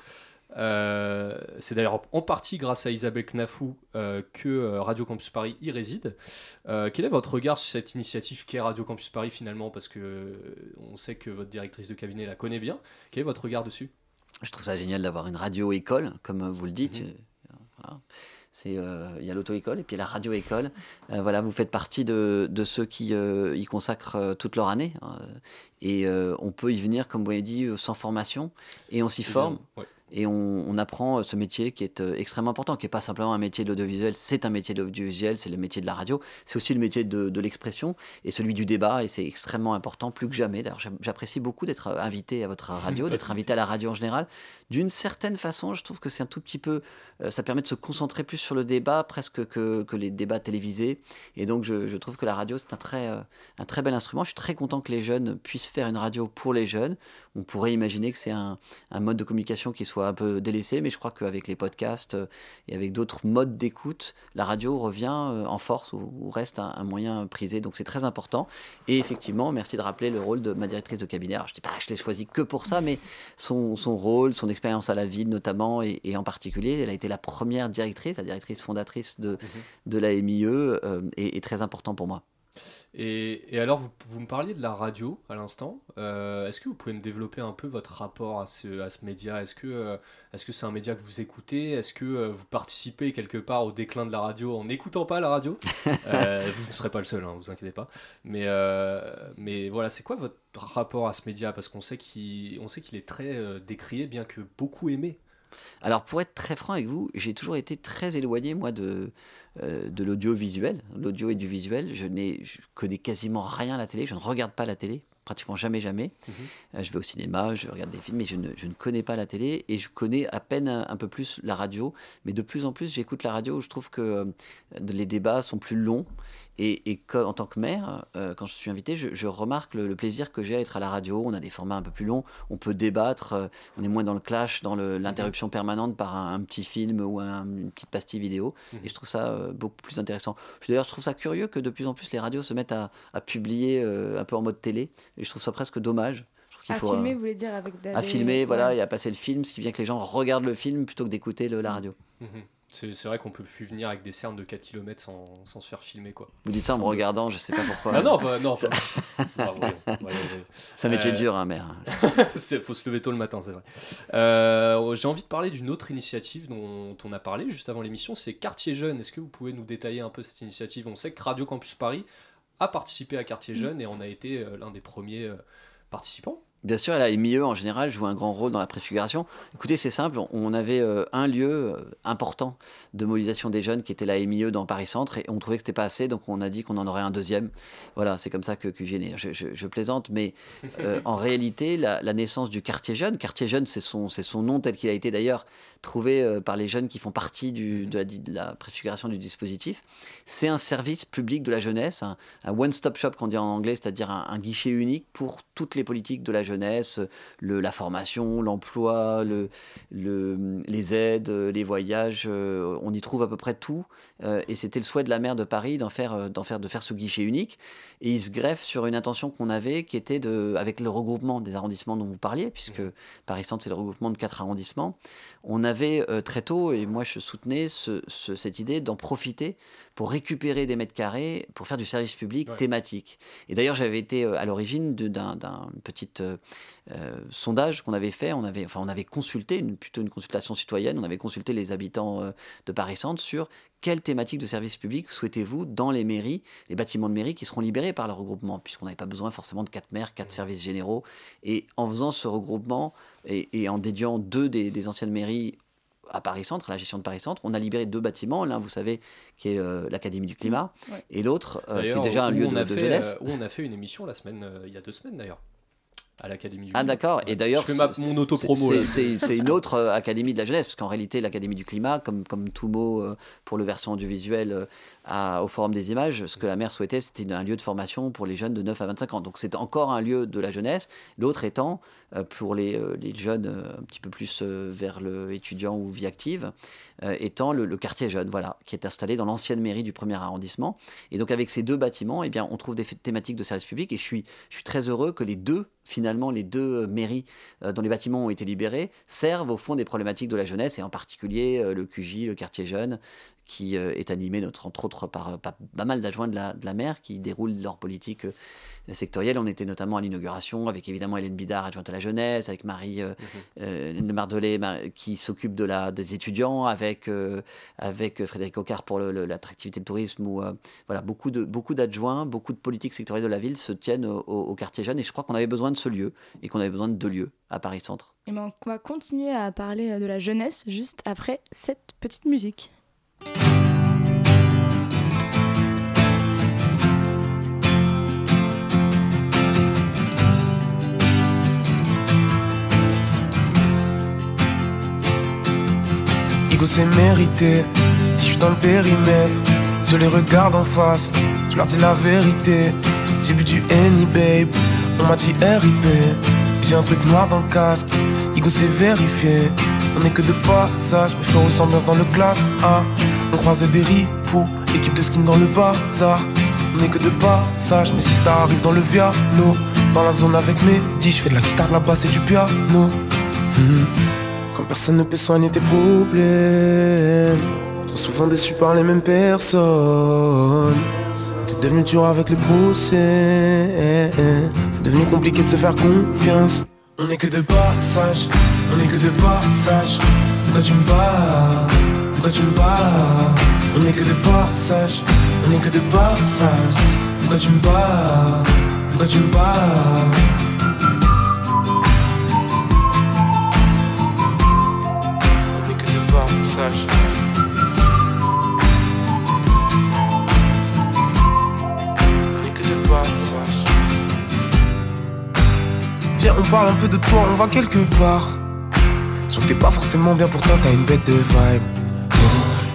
S4: Euh, c'est d'ailleurs en partie grâce à Isabelle Knafou euh, que euh, Radio Campus Paris y réside. Quel est votre regard sur cette initiative qu'est Radio Campus Paris finalement? Parce que on sait que votre directrice de cabinet la connaît bien. Quel est votre regard dessus?
S9: Je trouve ça génial d'avoir une radio-école, comme vous le dites.
S4: Mhm.
S9: Euh, voilà. C'est, euh, il y a l'auto-école et puis la radio-école. Euh, voilà, vous faites partie de, de ceux qui y consacrent toute leur année. hein. et on peut y venir, comme vous l'avez dit, sans formation. Et on s'y forme.
S4: Ouais.
S9: Et on, on apprend euh, ce métier qui est euh, extrêmement important, qui n'est pas simplement un métier de l'audiovisuel, c'est un métier de l'audiovisuel, c'est le métier de la radio, c'est aussi le métier de, de l'expression et celui du débat, et c'est extrêmement important, plus que jamais. D'ailleurs, j'app- j'apprécie beaucoup d'être euh, invité à votre radio, d'être invité à la radio en général. D'une certaine façon, je trouve que c'est un tout petit peu, ça permet de se concentrer plus sur le débat, presque que, que les débats télévisés. Et donc, je, je trouve que la radio, c'est un très, un très bel instrument. Je suis très content que les jeunes puissent faire une radio pour les jeunes. On pourrait imaginer que c'est un, un mode de communication qui soit un peu délaissé, mais je crois qu'avec les podcasts euh, et avec d'autres modes d'écoute, la radio revient euh, en force ou, ou reste un, un moyen prisé. Donc c'est très important. Et effectivement, merci de rappeler le rôle de ma directrice de cabinet. Alors je dis pas, je l'ai choisi que pour ça, mais son, son rôle, son expérience à la ville notamment, et, et en particulier, elle a été la première directrice, la directrice fondatrice de, de la MIE, euh, est, est très important pour moi.
S4: Et, et alors, vous, vous me parliez de la radio à l'instant. Euh, Est-ce que vous pouvez me développer un peu votre rapport à ce, à ce média? Est-ce que euh, est-ce que c'est un média que vous écoutez? Est-ce que euh, vous participez quelque part au déclin de la radio en n'écoutant pas la radio? Euh, Vous ne serez pas le seul, hein, vous inquiétez pas. Mais, euh, mais voilà, c'est quoi votre rapport à ce média? Parce qu'on sait qu'il qu'il est très euh, décrié, bien que beaucoup aimé.
S9: Alors pour être très franc avec vous, j'ai toujours été très éloigné moi de, euh, de l'audiovisuel, l'audio et du visuel. Je, n'ai, je connais quasiment rien à la télé, je ne regarde pas la télé, pratiquement jamais jamais.
S4: Mhm.
S9: Euh, je vais au cinéma, je regarde des films, mais je ne, je ne connais pas la télé et je connais à peine un, un peu plus la radio. Mais de plus en plus, j'écoute la radio. Je trouve que euh, les débats sont plus longs. Et, et que- en tant que maire, euh, quand je suis invité, je, je remarque le, le plaisir que j'ai à être à la radio. On a des formats un peu plus longs, on peut débattre, euh, on est moins dans le clash, dans l'interruption permanente par un, un petit film ou un- une petite pastille vidéo.
S4: Mhm.
S9: Et je trouve ça euh, beaucoup plus intéressant. D'ailleurs, je trouve ça curieux que de plus en plus les radios se mettent à, à publier euh, un peu en mode télé. Et je trouve ça presque dommage. Qu'il
S2: À
S9: faut, euh,
S2: filmer, vous voulez dire avec d'aller-
S9: à filmer, voilà, et à passer le film, ce qui vient que les gens regardent le film plutôt que d'écouter la radio.
S4: Mhm. C'est vrai qu'on peut plus venir avec des cernes de 4 km sans, sans se faire filmer, quoi.
S9: Vous dites ça en me regardant, je sais pas pourquoi.
S4: Ah non, bah, non, pas- voyons, voyons, voyons.
S9: C'est un métier
S4: Euh,
S9: dur, hein, maire.
S4: Il faut se lever tôt le matin, c'est vrai. Euh, J'ai envie de parler d'une autre initiative dont on a parlé juste avant l'émission, c'est Quartier Jeune. Est-ce que vous pouvez nous détailler un peu cette initiative? On sait que Radio Campus Paris a participé à Quartier Jeune et on a été euh, l'un des premiers participants.
S9: Bien sûr, la MIE en général joue un grand rôle dans la préfiguration. Écoutez, c'est simple, on avait euh, un lieu euh, important de mobilisation des jeunes qui était la MIE dans Paris Centre et on trouvait que c'était pas assez, donc on a dit qu'on en aurait un deuxième. Voilà, c'est comme ça que, que j'ai né. Je, je- je plaisante, mais euh, en réalité, la, la naissance du quartier jeune, quartier jeune, c'est son, c'est son nom tel qu'il a été d'ailleurs trouvé euh, par les jeunes qui font partie du- de, la, de la préfiguration du dispositif. C'est un service public de la jeunesse, un, un one-stop shop qu'on dit en anglais, c'est-à-dire un, un guichet unique pour toutes les politiques de la jeunesse jeunesse, le, la formation, l'emploi, le, le, les aides, les voyages, on y trouve à peu près tout. Et c'était le souhait de la maire de Paris d'en faire, d'en faire, de faire ce guichet unique. Et il se greffe sur une intention qu'on avait qui était de, avec le regroupement des arrondissements dont vous parliez, puisque mmh. Paris Centre c'est le regroupement de quatre arrondissements, on avait très tôt, et moi je soutenais cette idée d'en profiter pour récupérer des mètres carrés pour faire du service public thématique. Et d'ailleurs, j'avais été à l'origine d'un petit sondage qu'on avait fait. On avait, enfin, on avait consulté, une, plutôt une consultation citoyenne, on avait consulté les habitants de Paris Centre sur quelle thématique de service public souhaitez-vous dans les mairies, les bâtiments de mairie qui seront libérés par le regroupement, puisqu'on n'avait pas besoin forcément de quatre maires, quatre services généraux. Et en faisant ce regroupement et, en dédiant deux des, anciennes mairies à Paris Centre, à la gestion de Paris Centre, on a libéré deux bâtiments. L'un, vous savez, qui est euh, l'Académie du Climat, et l'autre, euh, qui est déjà un lieu de, jeunesse.
S4: Euh, où on a fait une émission la semaine, il y a deux semaines d'ailleurs à l'Académie du
S9: Ah d'accord, et d'ailleurs...
S4: Je fais mon auto-promo.
S9: C'est une autre euh, Académie de la jeunesse, parce qu'en réalité l'Académie du climat, comme, comme tout mot euh, pour le versant audiovisuel euh, au Forum des images, ce que la maire souhaitait, c'était un lieu de formation pour les jeunes de 9 à 25 ans. Donc c'est encore un lieu de la jeunesse, l'autre étant pour les, les jeunes un petit peu plus vers le étudiant ou vie active, étant le, quartier jeune, voilà, qui est installé dans l'ancienne mairie du premier arrondissement. Et donc avec ces deux bâtiments, eh bien, on trouve des thématiques de service public, et je suis, je suis très heureux que les deux finalement les deux euh, mairies euh, dont les bâtiments ont été libérés servent au fond des problématiques de la jeunesse et en particulier euh, le QJ, le quartier jeune, qui est animé notre, entre autres par pas, mal d'adjoints de la, de la maire qui déroulent leur politique sectorielle. On était notamment à l'inauguration avec évidemment Hélène Bidard, adjointe à la jeunesse, avec Marie euh, mhm. euh Mardelet qui s'occupe de la, des étudiants, avec, euh, avec Frédéric Ocard pour l'attractivité du tourisme. Où, euh, voilà, beaucoup, de, beaucoup d'adjoints, beaucoup de politiques sectorielles de la ville se tiennent au, quartier jeune. Et je crois qu'on avait besoin de ce lieu et qu'on avait besoin de deux lieux à Paris Centre.
S2: Et ben, on va continuer à parler de la jeunesse juste après cette petite musique.
S10: C'est mérité. Si je suis dans le périmètre, je les regarde en face, je leur dis la vérité. J'ai bu du Henny babe, on m'a dit RIP. J'ai un truc noir dans le casque, Igo c'est vérifié. On est que de passage, mais faire ressemblance dans le classe A. On croisait des ripoux, équipe de skin dans le bazar. On est que de passage, mais si ça arrive dans le Viano, dans la zone avec mes 10, je fais de la guitare, la basse et du piano. Hmm. Personne ne peut soigner tes problèmes. Trop souvent déçu par les mêmes personnes. T'es devenu dur avec les procès C'est devenu compliqué de se faire confiance. On est que de passage, on est que de passage. Pourquoi tu me bats? Pourquoi tu me bats? On est que de passage, on est que de passage. Pourquoi tu me bats? Pourquoi tu me Viens, on parle un peu de toi, on va quelque part. Sauf que t'es pas forcément bien, pourtant t'as une bête de vibe.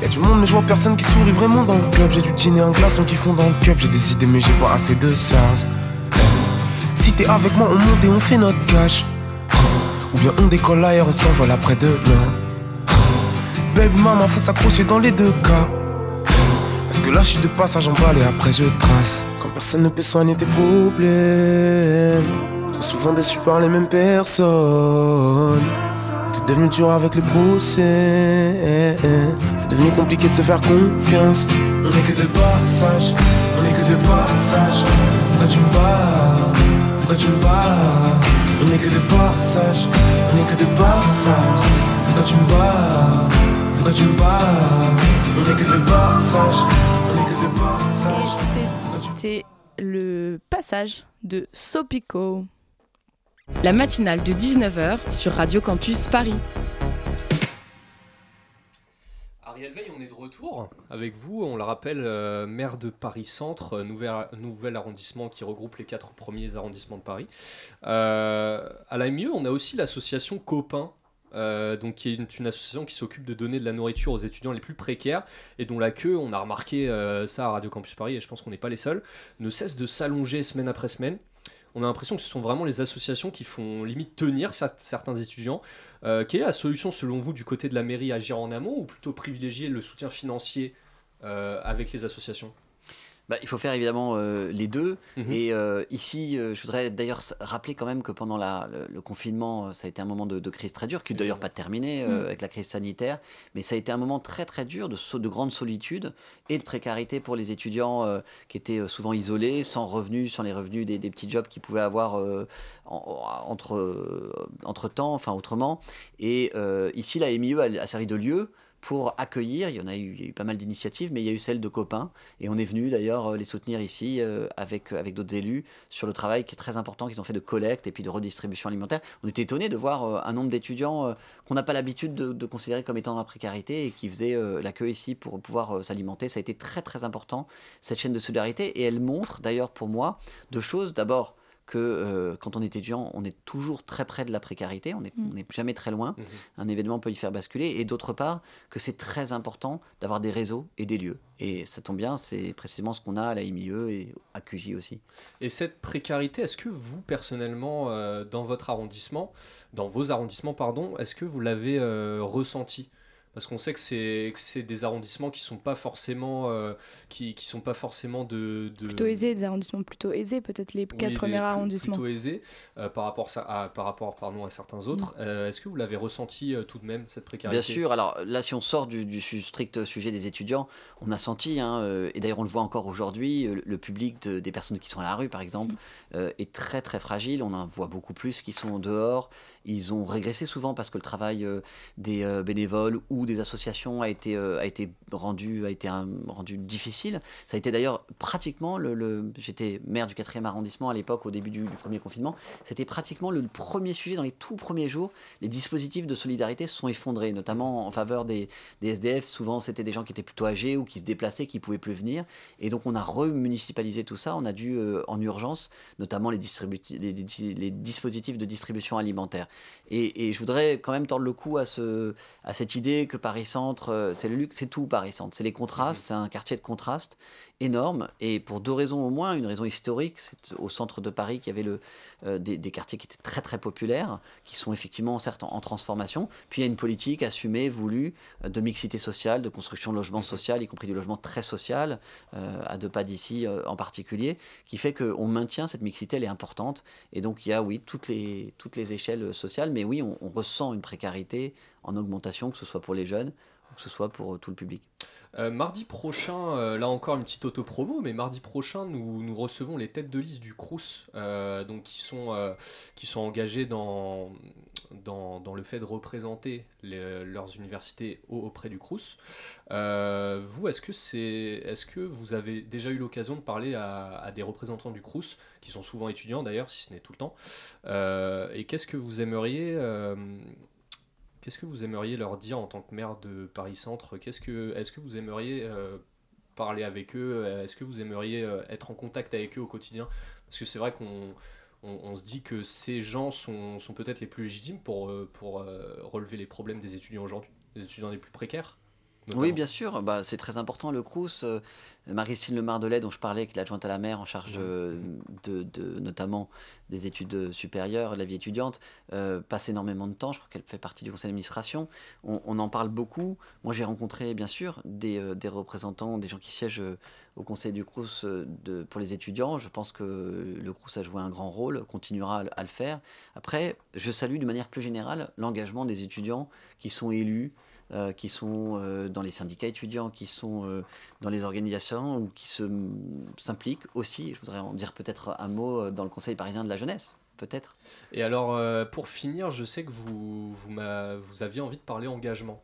S10: Y'a du monde, mais je vois personne qui sourit vraiment dans le club. J'ai du dîner, un glaçon qui font dans le cup. J'ai des idées, mais j'ai pas assez de sens. Si t'es avec moi, on monte et on fait notre cash. Ou bien on décolle ailleurs, on s'envole après demain. Baby maman faut s'accrocher dans les deux cas. Parce que là je suis de passage en balle et après je trace. Quand personne ne peut soigner tes problèmes Trop souvent déçu par les mêmes personnes. T'es devenu dur avec les procès C'est devenu compliqué de se faire confiance. On est que de passage, on est que de passage Pourquoi tu me bats Pourquoi tu me bats On est que de passage, on est que de passage Pourquoi tu me bats pourquoi tu On est que de passage, on est que de passage.
S2: C'était le passage de Sopico.
S1: La matinale de 19h sur Radio Campus Paris.
S4: Ariel Veil, on est de retour avec vous. On le rappelle, euh, maire de Paris Centre, euh, nouvel, nouvel, arrondissement qui regroupe les quatre premiers arrondissements de Paris. Euh, à la mieux, on a aussi l'association Copain euh, donc qui est une, association qui s'occupe de donner de la nourriture aux étudiants les plus précaires et dont la queue, on a remarqué euh, ça à Radio Campus Paris et je pense qu'on n'est pas les seuls, ne cesse de s'allonger semaine après semaine. on a l'impression que ce sont vraiment les associations qui font limite tenir certains étudiants. quelle est la solution selon vous du côté de la mairie agir en amont ou plutôt privilégier le soutien financier avec les associations?
S9: Bah, il faut faire évidemment euh, les deux. Mhm. Et euh, ici, euh, je voudrais d'ailleurs rappeler quand même que pendant la, le, confinement, ça a été un moment de, crise très dur, qui n'est d'ailleurs pas terminé mhm. avec la crise sanitaire, mais ça a été un moment très très dur de, de grande solitude et de précarité pour les étudiants qui étaient souvent isolés, sans revenus, sans les revenus des, petits jobs qu'ils pouvaient avoir entre, entre temps, enfin autrement. Et ici, la MIE a, a servi de lieu pour accueillir. Il y en a eu, pas mal d'initiatives, mais il y a eu celle de copains. Et on est venu d'ailleurs euh, les soutenir ici euh, avec, euh, avec d'autres élus sur le travail qui est très important qu'ils ont fait de collecte et puis de redistribution alimentaire. On était étonnés de voir un nombre d'étudiants qu'on n'a pas l'habitude de, considérer comme étant dans la précarité et qui faisaient l'accueil ici pour pouvoir s'alimenter. Ça a été très très important, cette chaîne de solidarité. Et elle montre d'ailleurs pour moi deux choses. D'abord, que euh, quand on est étudiant, on est toujours très près de la précarité, on n'est mm. jamais très loin, mm-hmm. un événement peut y faire basculer, et d'autre part, que c'est très important d'avoir des réseaux et des lieux. Et ça tombe bien, c'est précisément ce qu'on a à la IMIE et à QJ aussi.
S4: Et cette précarité, est-ce que vous, personnellement, euh, dans votre arrondissement, dans vos arrondissements, pardon, est-ce que vous l'avez euh, ressenti parce qu'on sait que c'est c'est des arrondissements qui sont pas forcément euh, qui, qui sont pas forcément de, de,
S2: plutôt aisés des arrondissements plutôt aisés peut-être les quatre premiers arrondissements.
S4: plutôt aisés euh, par rapport à par rapport pardon à certains autres. Mm. euh, est-ce que vous l'avez ressenti tout de même cette précarité?
S9: Bien sûr. Alors là si on sort du, du strict sujet des étudiants on a senti hein, et d'ailleurs on le voit encore aujourd'hui le public des personnes qui sont à la rue par exemple mm. est très très fragile. On en voit beaucoup plus qui sont dehors ils ont régressé souvent parce que le travail des bénévoles ou des associations a été, euh, rendu, difficile. Ça a été d'ailleurs pratiquement, le, j'étais maire du 4e arrondissement à l'époque, au début du, premier confinement, c'était pratiquement le premier sujet dans les tout premiers jours. Les dispositifs de solidarité se sont effondrés, notamment en faveur des, SDF. Souvent, c'était des gens qui étaient plutôt âgés ou qui se déplaçaient, qui ne pouvaient plus venir. Et donc, on a remunicipalisé tout ça. On a dû, euh, en urgence, notamment les, dispositifs de distribution alimentaire. Et, et, je voudrais quand même tordre le cou à, ce, à cette idée que Paris Centre, euh, c'est le luxe, c'est tout Paris Centre. C'est les contrastes, mhm. c'est un quartier de contraste énorme. Et pour deux raisons au moins. Une raison historique, c'est au centre de Paris qu'il y avait euh, des, quartiers qui étaient très très populaires, qui sont effectivement certes en, transformation. Puis il y a une politique assumée, voulue, euh, de mixité sociale, de construction de logement social, y compris du logement très social, à deux pas d'ici en particulier, qui fait qu'on maintient cette mixité, elle est importante. Et donc il y a, oui, toutes les, toutes les échelles sociales, mais oui, on, on ressent une précarité en augmentation, que ce soit pour les jeunes que ce soit pour euh, tout le public.
S4: Euh, mardi prochain, euh, là encore une petite auto-promo, mais mardi prochain, nous, recevons les têtes de liste du Crous, donc qui sont, qui sont engagés dans, le fait de représenter leurs universités auprès du Crous. vous, est-ce que, c'est, est-ce que vous avez déjà eu l'occasion de parler à, à des représentants du Crous, qui sont souvent étudiants d'ailleurs, si ce n'est tout le temps, et qu'est-ce que vous aimeriez Qu'est-ce que vous aimeriez leur dire en tant que maire de Paris Centre Qu'est-ce que, Est-ce que vous aimeriez euh, parler avec eux? Est-ce que vous aimeriez euh, être en contact avec eux au quotidien? Parce que c'est vrai qu'on on, se dit que ces gens sont, peut-être les plus légitimes pour, euh, pour relever les problèmes des étudiants aujourd'hui, des étudiants les plus précaires.
S9: Oui, bien sûr, bah, c'est très important. Le Crous, euh, Marie-Cécile Le Mardelet, dont je parlais, qui est l'adjointe à la maire en charge euh, de, notamment des études supérieures, de la vie étudiante, euh, passe énormément de temps. Je crois qu'elle fait partie du conseil d'administration. On, en parle beaucoup. Moi, j'ai rencontré, bien sûr, des, représentants, des gens qui siègent au conseil du Crous pour les étudiants. Je pense que le Crous a joué un grand rôle, continuera à le faire. Après, je salue de manière plus générale l'engagement des étudiants qui sont élus. Euh, qui sont euh, dans les syndicats étudiants, qui sont euh, dans les organisations ou qui s'impliquent aussi. Je voudrais en dire peut-être un mot dans le Conseil parisien de la jeunesse. Peut-être.
S4: Et alors, pour finir, je sais que vous, vous, vous aviez envie de parler engagement.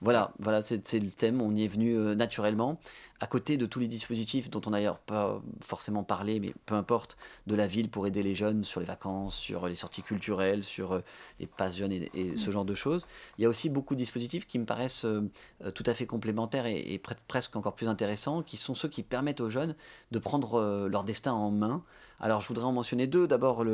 S9: Voilà, voilà c'est le thème, on y est venu euh, naturellement, à côté de tous les dispositifs dont on n'a d'ailleurs pas forcément parlé, mais peu importe, de la ville pour aider les jeunes sur les vacances, sur les sorties culturelles, sur euh, les passes jeunes et, ce genre de choses. Il y a aussi beaucoup de dispositifs qui me paraissent euh, tout à fait complémentaires et, et presque encore plus intéressants, qui sont ceux qui permettent aux jeunes de prendre leur destin en main. Alors je voudrais en mentionner deux. D'abord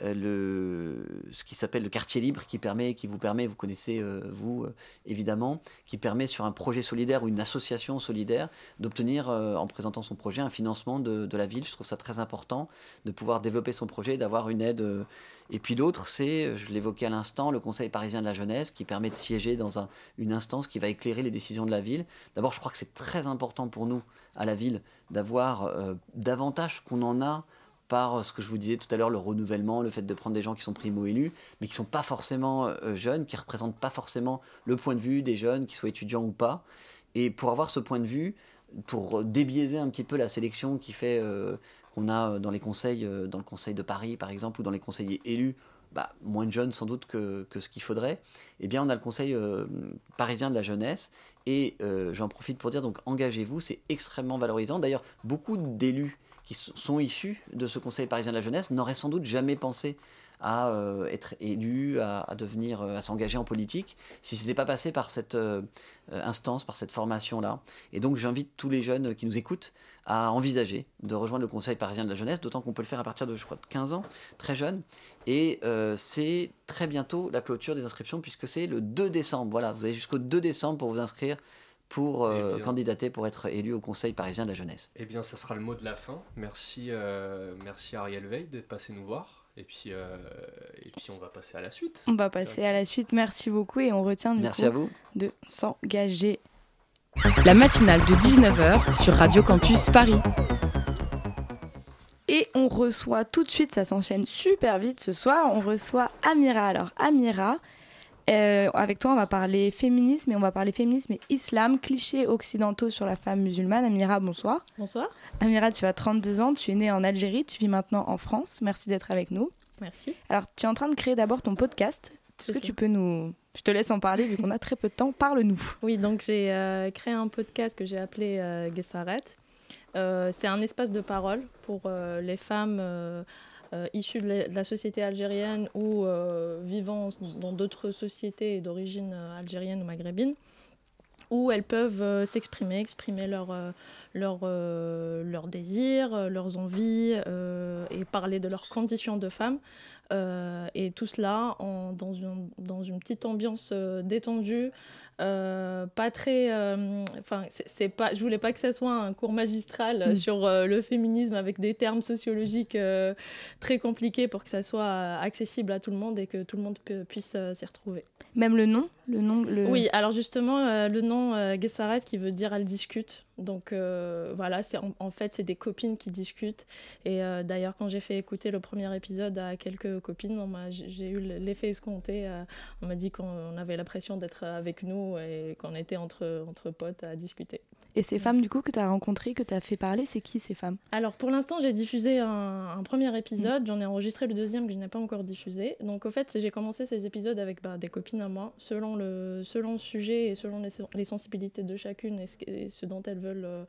S9: euh, le, ce qui s'appelle le quartier libre, qui, permet, qui vous permet, vous connaissez euh, vous euh, évidemment, qui permet sur un projet solidaire ou une association solidaire d'obtenir, en présentant son projet, un financement de, de, la ville. Je trouve ça très important de pouvoir développer son projet, d'avoir une aide et puis l'autre, c'est, je l'évoquais à l'instant, le Conseil parisien de la jeunesse qui permet de siéger dans un, une instance qui va éclairer les décisions de la ville. D'abord, je crois que c'est très important pour nous, à la ville, d'avoir davantage qu'on en a par ce que je vous disais tout à l'heure, le renouvellement, le fait de prendre des gens qui sont primo-élus, mais qui ne sont pas forcément euh, jeunes, qui ne représentent pas forcément le point de vue des jeunes, qu'ils soient étudiants ou pas. Et pour avoir ce point de vue, pour débiaiser un petit peu la sélection qui fait euh, qu'on a euh, dans les conseils, euh, dans le conseil de Paris par exemple, ou dans les conseillers élus, bah, moins de jeunes sans doute que, que ce qu'il faudrait, eh bien on a le conseil euh, parisien de la jeunesse. Et j'en profite pour dire, donc engagez-vous, c'est extrêmement valorisant. D'ailleurs, beaucoup d'élus qui sont issus de ce conseil parisien de la jeunesse n'auraient sans doute jamais pensé à euh, être élu, à, devenir, euh, à s'engager en politique, si ce n'était pas passé par cette euh, instance, par cette formation-là. Et donc j'invite tous les jeunes qui nous écoutent à envisager de rejoindre le Conseil parisien de la jeunesse, d'autant qu'on peut le faire à partir de, je crois, de 15 ans, très jeune. Et c'est très bientôt la clôture des inscriptions, puisque c'est le 2 décembre. Voilà, vous avez jusqu'au 2 décembre pour vous inscrire pour eh candidater pour être élu au Conseil parisien de la jeunesse.
S4: Eh bien, ça sera le mot de la fin. Merci, merci Ariel Veil d'être passé nous voir. Et puis, euh, et puis on va passer à la suite.
S2: On va passer à la suite. Merci beaucoup et on retient du
S9: Merci à vous.
S2: de s'engager.
S1: La matinale de 19h sur Radio Campus Paris.
S2: Et on reçoit tout de suite, ça s'enchaîne super vite ce soir, on reçoit Amira. Alors Amira, euh, avec toi, on va parler féminisme et on va parler féminisme et islam, clichés occidentaux sur la femme musulmane. Amira, bonsoir.
S11: Bonsoir.
S2: Amira, tu as 32 ans, tu es née en Algérie, tu vis maintenant en France. Merci d'être avec nous.
S11: Merci.
S2: Alors, tu es en train de créer d'abord ton podcast. Est-ce que tu peux nous... Je te laisse en parler vu qu'on a très peu de temps. Parle-nous.
S11: Oui, donc j'ai euh, créé un podcast que j'ai appelé euh, euh, C'est un espace de parole pour les femmes issus de la, société algérienne ou euh, vivant dans d'autres sociétés d'origine euh, algérienne ou maghrébine où elles peuvent s'exprimer, exprimer leurs leur, désirs, leurs envies et parler de leurs conditions de femmes. et tout cela en, dans, une, dans une petite ambiance détendue, euh, pas très. Euh, enfin, c'est pas. Je voulais pas que ça soit un cours magistral mm. sur euh, le féminisme avec des termes sociologiques très compliqués pour que ça soit accessible à tout le monde et que tout le monde puisse s'y retrouver.
S2: Même le nom, le nom. Le...
S11: Oui, alors justement, le nom Gessaret qui veut dire elle discute. Donc voilà, c'est en, fait c'est des copines qui discutent. Et d'ailleurs quand j'ai fait écouter le premier épisode à quelques copines, j'ai eu l'effet escompté. On m'a dit qu'on avait l'impression d'être avec nous et qu'on était entre, entre potes à discuter.
S2: Et ces femmes du coup que tu as rencontrées, que tu as fait parler, c'est qui ces femmes?
S11: Alors pour l'instant j'ai diffusé un, premier épisode, j'en ai enregistré le deuxième que je n'ai pas encore diffusé. Donc au fait j'ai commencé ces épisodes avec bah, des copines à moi, selon le, selon le sujet et selon les, sensibilités de chacune et ce, et ce dont elles veulent euh,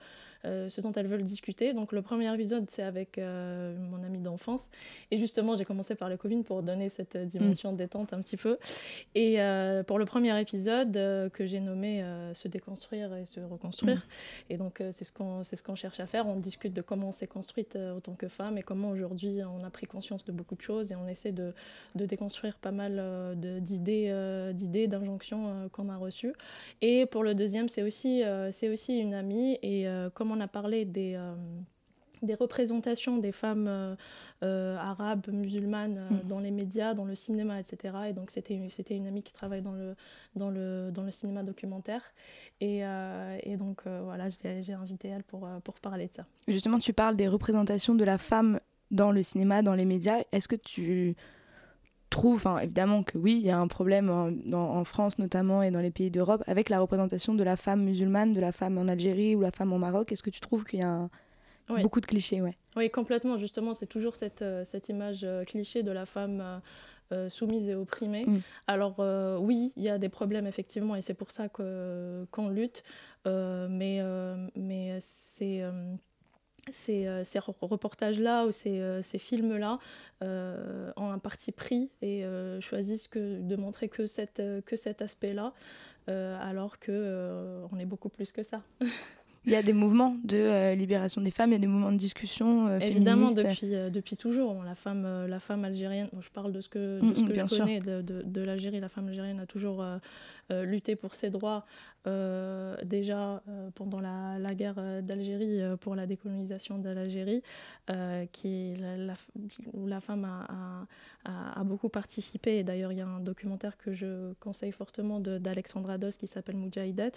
S11: euh, ce dont elles veulent discuter. Donc le premier épisode, c'est avec euh, mon amie d'enfance. Et justement, j'ai commencé par le Covid pour donner cette dimension de mm. détente un petit peu. Et pour le premier épisode, que j'ai nommé Se déconstruire et se reconstruire. Mm. Et donc c'est ce qu'on ce qu'on cherche à faire. On discute de comment on s'est construite en tant que femme et comment aujourd'hui on a pris conscience de beaucoup de choses et on essaie de, de déconstruire pas mal d'idées, d'idées, d'injonctions qu'on a reçues. Et pour le deuxième, c'est aussi, c'est aussi une amie et euh, comme on a parlé des, euh, des représentations des femmes euh, arabes, musulmanes mm. dans les médias, dans le cinéma, etc. Et donc c'était une, c'était une amie qui travaille dans le, dans le, dans le cinéma documentaire. Et, et donc voilà, j'ai invité elle pour, pour parler de ça.
S2: Justement, tu parles des représentations de la femme dans le cinéma, dans les médias. Est-ce que tu trouve, évidemment que oui, il y a un problème en, France notamment et dans les pays d'Europe avec la représentation de la femme musulmane, de la femme en Algérie ou la femme au Maroc. Est-ce que tu trouves qu'il y a beaucoup de clichés ouais?
S11: Oui, complètement. Justement, c'est toujours cette, euh, cette image euh, cliché de la femme euh, soumise et opprimée. Mm. Alors oui, il y a des problèmes effectivement et c'est pour ça qu'on lutte. mais mais c'est ces, euh, reportages-là ou ces, euh, films-là euh, ont un parti pris et choisissent que, de montrer que, cet aspect-là, alors qu'on on est beaucoup plus que ça.
S2: Il y a des mouvements de libération des femmes, il y a des mouvements de discussion
S11: Évidemment, depuis, depuis toujours. La femme, la femme algérienne, je parle de ce que, de mm, ce que je connais de, de, de l'Algérie, la femme algérienne a toujours lutter pour ses droits déjà pendant la, guerre d'Algérie pour la décolonisation de l'Algérie, qui où la femme a, a beaucoup participé. Et d'ailleurs, il y a un documentaire que je conseille fortement d'Alexandra Dols qui s'appelle Moujahidet,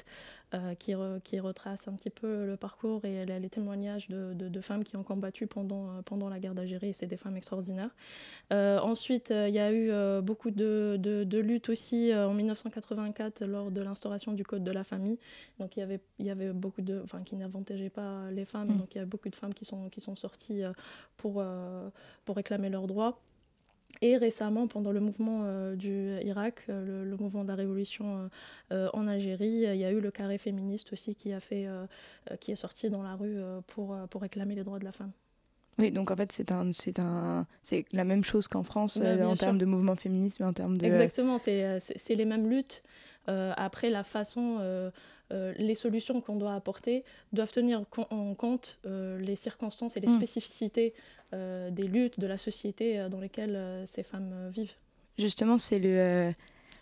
S11: qui, qui, retrace un petit peu le parcours et les, témoignages de, de, femmes qui ont combattu pendant, pendant la guerre d'Algérie. C'est des femmes extraordinaires. ensuite, il y a eu beaucoup de, de, luttes aussi en 1984 lors de l'instauration du Code de la famille. Donc il y avait, il y avait beaucoup de... Enfin, qui n'avantageaient pas les femmes. Mm. Donc il y a beaucoup de femmes qui sont, qui sont sorties pour, pour réclamer leurs droits. Et récemment, pendant le mouvement euh, du Irak, euh, le, mouvement de la révolution euh, en Algérie, il y a eu le carré féministe aussi qui, a fait, qui est sorti dans la rue pour, pour réclamer les droits de la femme.
S2: Oui, donc en fait, c'est un, c'est un, c'est la même chose qu'en France en termes de mouvement féministe, mais en termes de.
S11: Exactement, c'est, c'est les mêmes luttes. après, la façon euh, les solutions qu'on doit apporter doivent tenir en compte euh, les circonstances et les mm. spécificités euh, des luttes, de la société dans lesquelles ces femmes vivent.
S2: Justement, c'est le.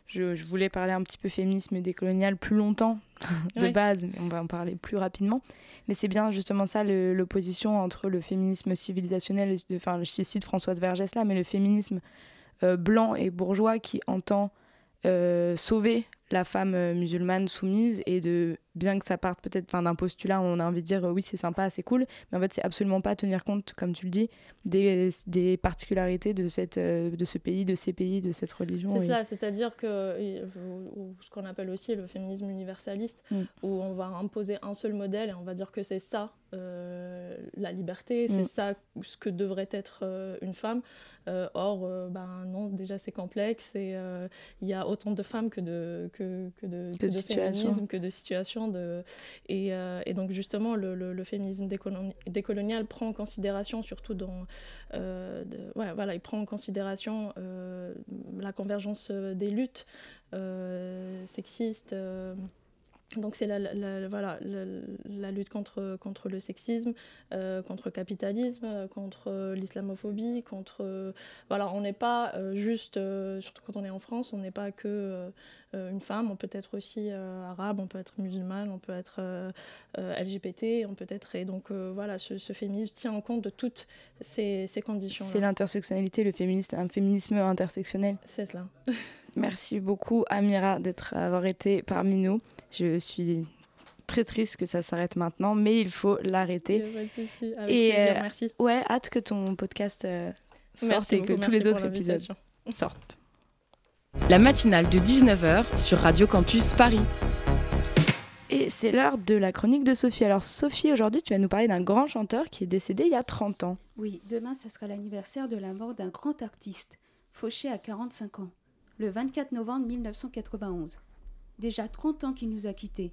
S2: Je, voulais parler un petit peu féminisme décolonial plus longtemps de base, mais on va en parler plus rapidement. Mais c'est bien justement ça l'opposition entre le féminisme civilisationnel, enfin je cite Françoise Vergès là, mais le féminisme blanc et bourgeois qui entend sauver la femme euh, musulmane soumise et de bien que ça parte peut-être d'un postulat on a envie de dire euh, oui c'est sympa c'est cool mais en fait c'est absolument pas tenir compte comme tu le dis des, des particularités de cette euh, de ce pays de ces pays de cette religion
S11: c'est cela c'est-à-dire que ce qu'on appelle aussi le féminisme universaliste mm. où on va imposer un seul modèle et on va dire que c'est ça la liberté c'est mm. ça ce que devrait être une femme or ben non déjà c'est complexe et il y a autant de femmes que de que, que de, que, de, féminisme, que de situations. De... Et, euh, et, donc justement, le, le, féminisme décolonial prend en considération, surtout dans... Euh, ouais, voilà, il prend en considération euh, la convergence des luttes sexistes donc c'est la, voilà, la, lutte contre, contre le sexisme, euh, contre le capitalisme, contre l'islamophobie, contre... voilà, on n'est pas euh, juste, euh, surtout quand on est en France, on n'est pas que une femme, on peut être aussi arabe, on peut être musulmane, on peut être LGBT, on peut être... Et donc voilà, ce, féminisme tient en compte de toutes ces, ces conditions.
S2: C'est l'intersectionnalité, le féminisme, un féminisme intersectionnel.
S11: C'est cela.
S2: Merci beaucoup Amira d'être avoir été parmi nous. Je suis très triste que ça s'arrête maintenant, mais il faut l'arrêter.
S11: Et euh, merci.
S2: Ouais, hâte que ton podcast euh, sorte et que tous les autres épisodes sortent.
S1: La matinale de 19h sur Radio Campus Paris.
S2: Et c'est l'heure de la chronique de Sophie. Alors Sophie, aujourd'hui tu vas nous parler d'un grand chanteur qui est décédé il y a 30 ans.
S12: Oui, demain ça sera l'anniversaire de la mort d'un grand artiste, fauché à 45 ans, le 24 novembre 1991 déjà 30 ans qu'il nous a quittés,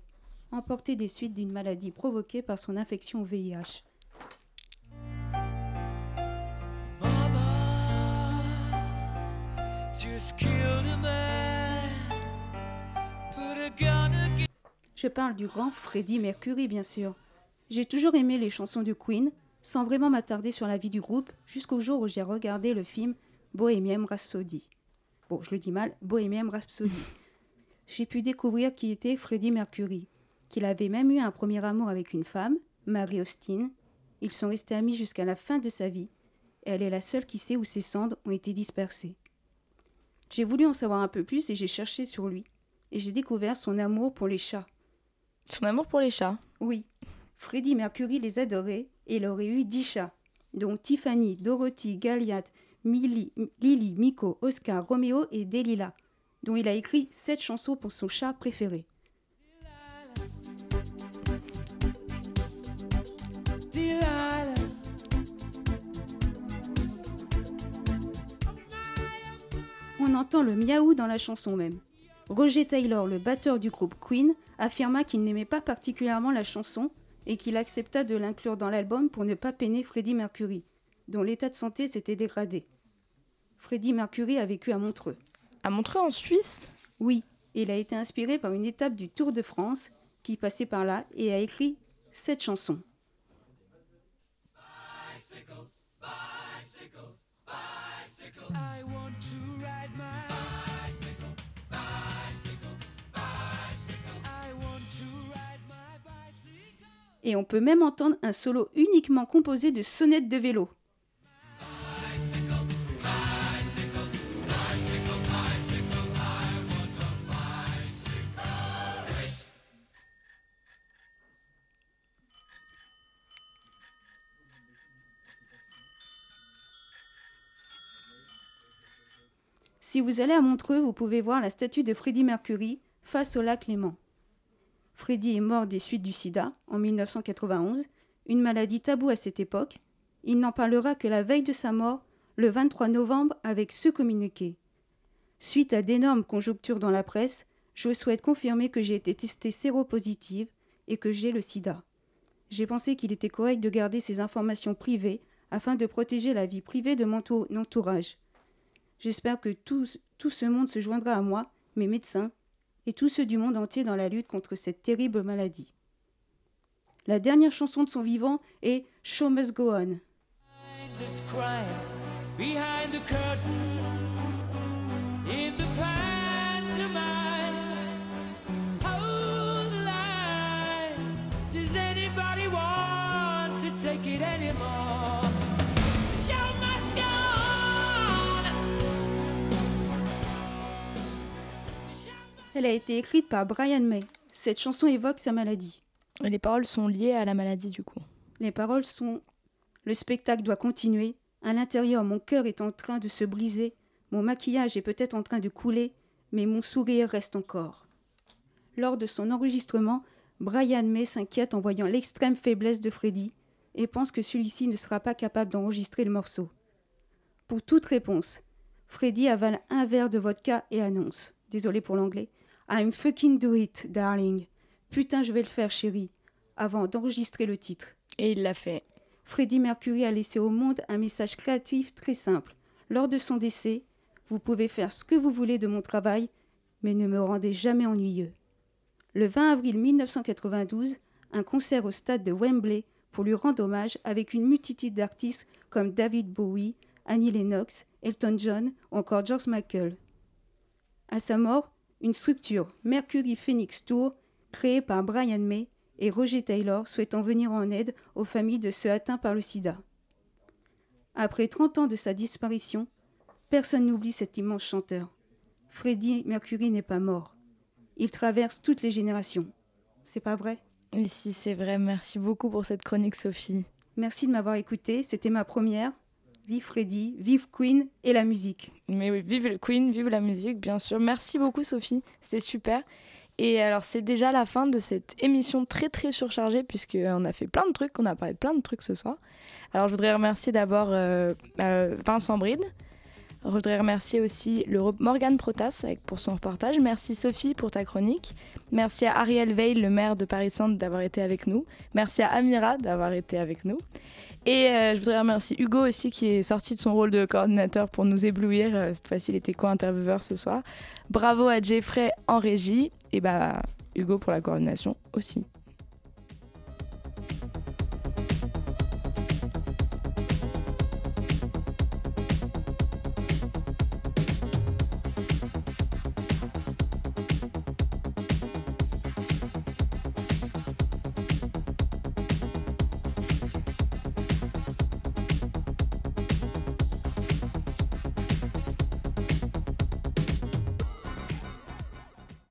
S12: emporté des suites d'une maladie provoquée par son infection au VIH. Je parle du grand Freddie Mercury, bien sûr. J'ai toujours aimé les chansons de Queen, sans vraiment m'attarder sur la vie du groupe, jusqu'au jour où j'ai regardé le film Bohemian Rhapsody. Bon, je le dis mal, Bohemian Rhapsody j'ai pu découvrir qui était Freddie Mercury, qu'il avait même eu un premier amour avec une femme, Mary Austin. Ils sont restés amis jusqu'à la fin de sa vie, et elle est la seule qui sait où ses cendres ont été dispersées. J'ai voulu en savoir un peu plus et j'ai cherché sur lui, et j'ai découvert son amour pour les chats.
S2: Son amour pour les chats
S12: Oui. Freddie Mercury les adorait et il aurait eu dix chats, dont Tiffany, Dorothy, Galiath, Lily, Miko, Oscar, Romeo et Delilah dont il a écrit sept chansons pour son chat préféré. On entend le miaou dans la chanson même. Roger Taylor, le batteur du groupe Queen, affirma qu'il n'aimait pas particulièrement la chanson et qu'il accepta de l'inclure dans l'album pour ne pas peiner Freddie Mercury, dont l'état de santé s'était dégradé. Freddie Mercury a vécu à Montreux
S2: à Montreux en Suisse
S12: Oui, il a été inspiré par une étape du Tour de France qui passait par là et a écrit cette chanson. Et on peut même entendre un solo uniquement composé de sonnettes de vélo. Si vous allez à Montreux, vous pouvez voir la statue de Freddie Mercury face au lac Léman. Freddie est mort des suites du sida en 1991, une maladie taboue à cette époque. Il n'en parlera que la veille de sa mort, le 23 novembre, avec ce communiqué. Suite à d'énormes conjonctures dans la presse, je souhaite confirmer que j'ai été testée séropositive et que j'ai le sida. J'ai pensé qu'il était correct de garder ces informations privées afin de protéger la vie privée de mon entourage. J'espère que tout, tout ce monde se joindra à moi, mes médecins, et tous ceux du monde entier dans la lutte contre cette terrible maladie. La dernière chanson de son vivant est Show Must Go On. Elle a été écrite par Brian May. Cette chanson évoque sa maladie.
S2: Et les paroles sont liées à la maladie du coup.
S12: Les paroles sont Le spectacle doit continuer. À l'intérieur, mon cœur est en train de se briser. Mon maquillage est peut-être en train de couler, mais mon sourire reste encore. Lors de son enregistrement, Brian May s'inquiète en voyant l'extrême faiblesse de Freddy et pense que celui-ci ne sera pas capable d'enregistrer le morceau. Pour toute réponse, Freddy avale un verre de vodka et annonce, désolé pour l'anglais, I'm fucking do it, darling. Putain, je vais le faire, chérie, avant d'enregistrer le titre.
S2: Et il l'a fait.
S12: Freddie Mercury a laissé au monde un message créatif très simple. Lors de son décès, vous pouvez faire ce que vous voulez de mon travail, mais ne me rendez jamais ennuyeux. Le 20 avril 1992, un concert au stade de Wembley pour lui rendre hommage avec une multitude d'artistes comme David Bowie, Annie Lennox, Elton John ou encore George Michael. À sa mort, une structure Mercury Phoenix Tour créée par Brian May et Roger Taylor souhaitant venir en aide aux familles de ceux atteints par le sida. Après 30 ans de sa disparition, personne n'oublie cet immense chanteur. Freddie Mercury n'est pas mort. Il traverse toutes les générations. C'est pas vrai?
S2: Oui, si, c'est vrai. Merci beaucoup pour cette chronique, Sophie.
S12: Merci de m'avoir écouté. C'était ma première. Vive Freddy, vive Queen et la musique.
S2: Mais oui, vive le Queen, vive la musique, bien sûr. Merci beaucoup, Sophie. C'était super. Et alors, c'est déjà la fin de cette émission très très surchargée, puisqu'on a fait plein de trucs, on a parlé de plein de trucs ce soir. Alors, je voudrais remercier d'abord euh, euh, Vincent Bride. Je voudrais remercier aussi le Morgan Protas pour son reportage. Merci Sophie pour ta chronique. Merci à Ariel Veil, le maire de Paris-Centre, d'avoir été avec nous. Merci à Amira d'avoir été avec nous. Et euh, je voudrais remercier Hugo aussi qui est sorti de son rôle de coordinateur pour nous éblouir. Euh, cette fois-ci, il était co-intervieweur ce soir. Bravo à Jeffrey en régie et bah Hugo pour la coordination aussi.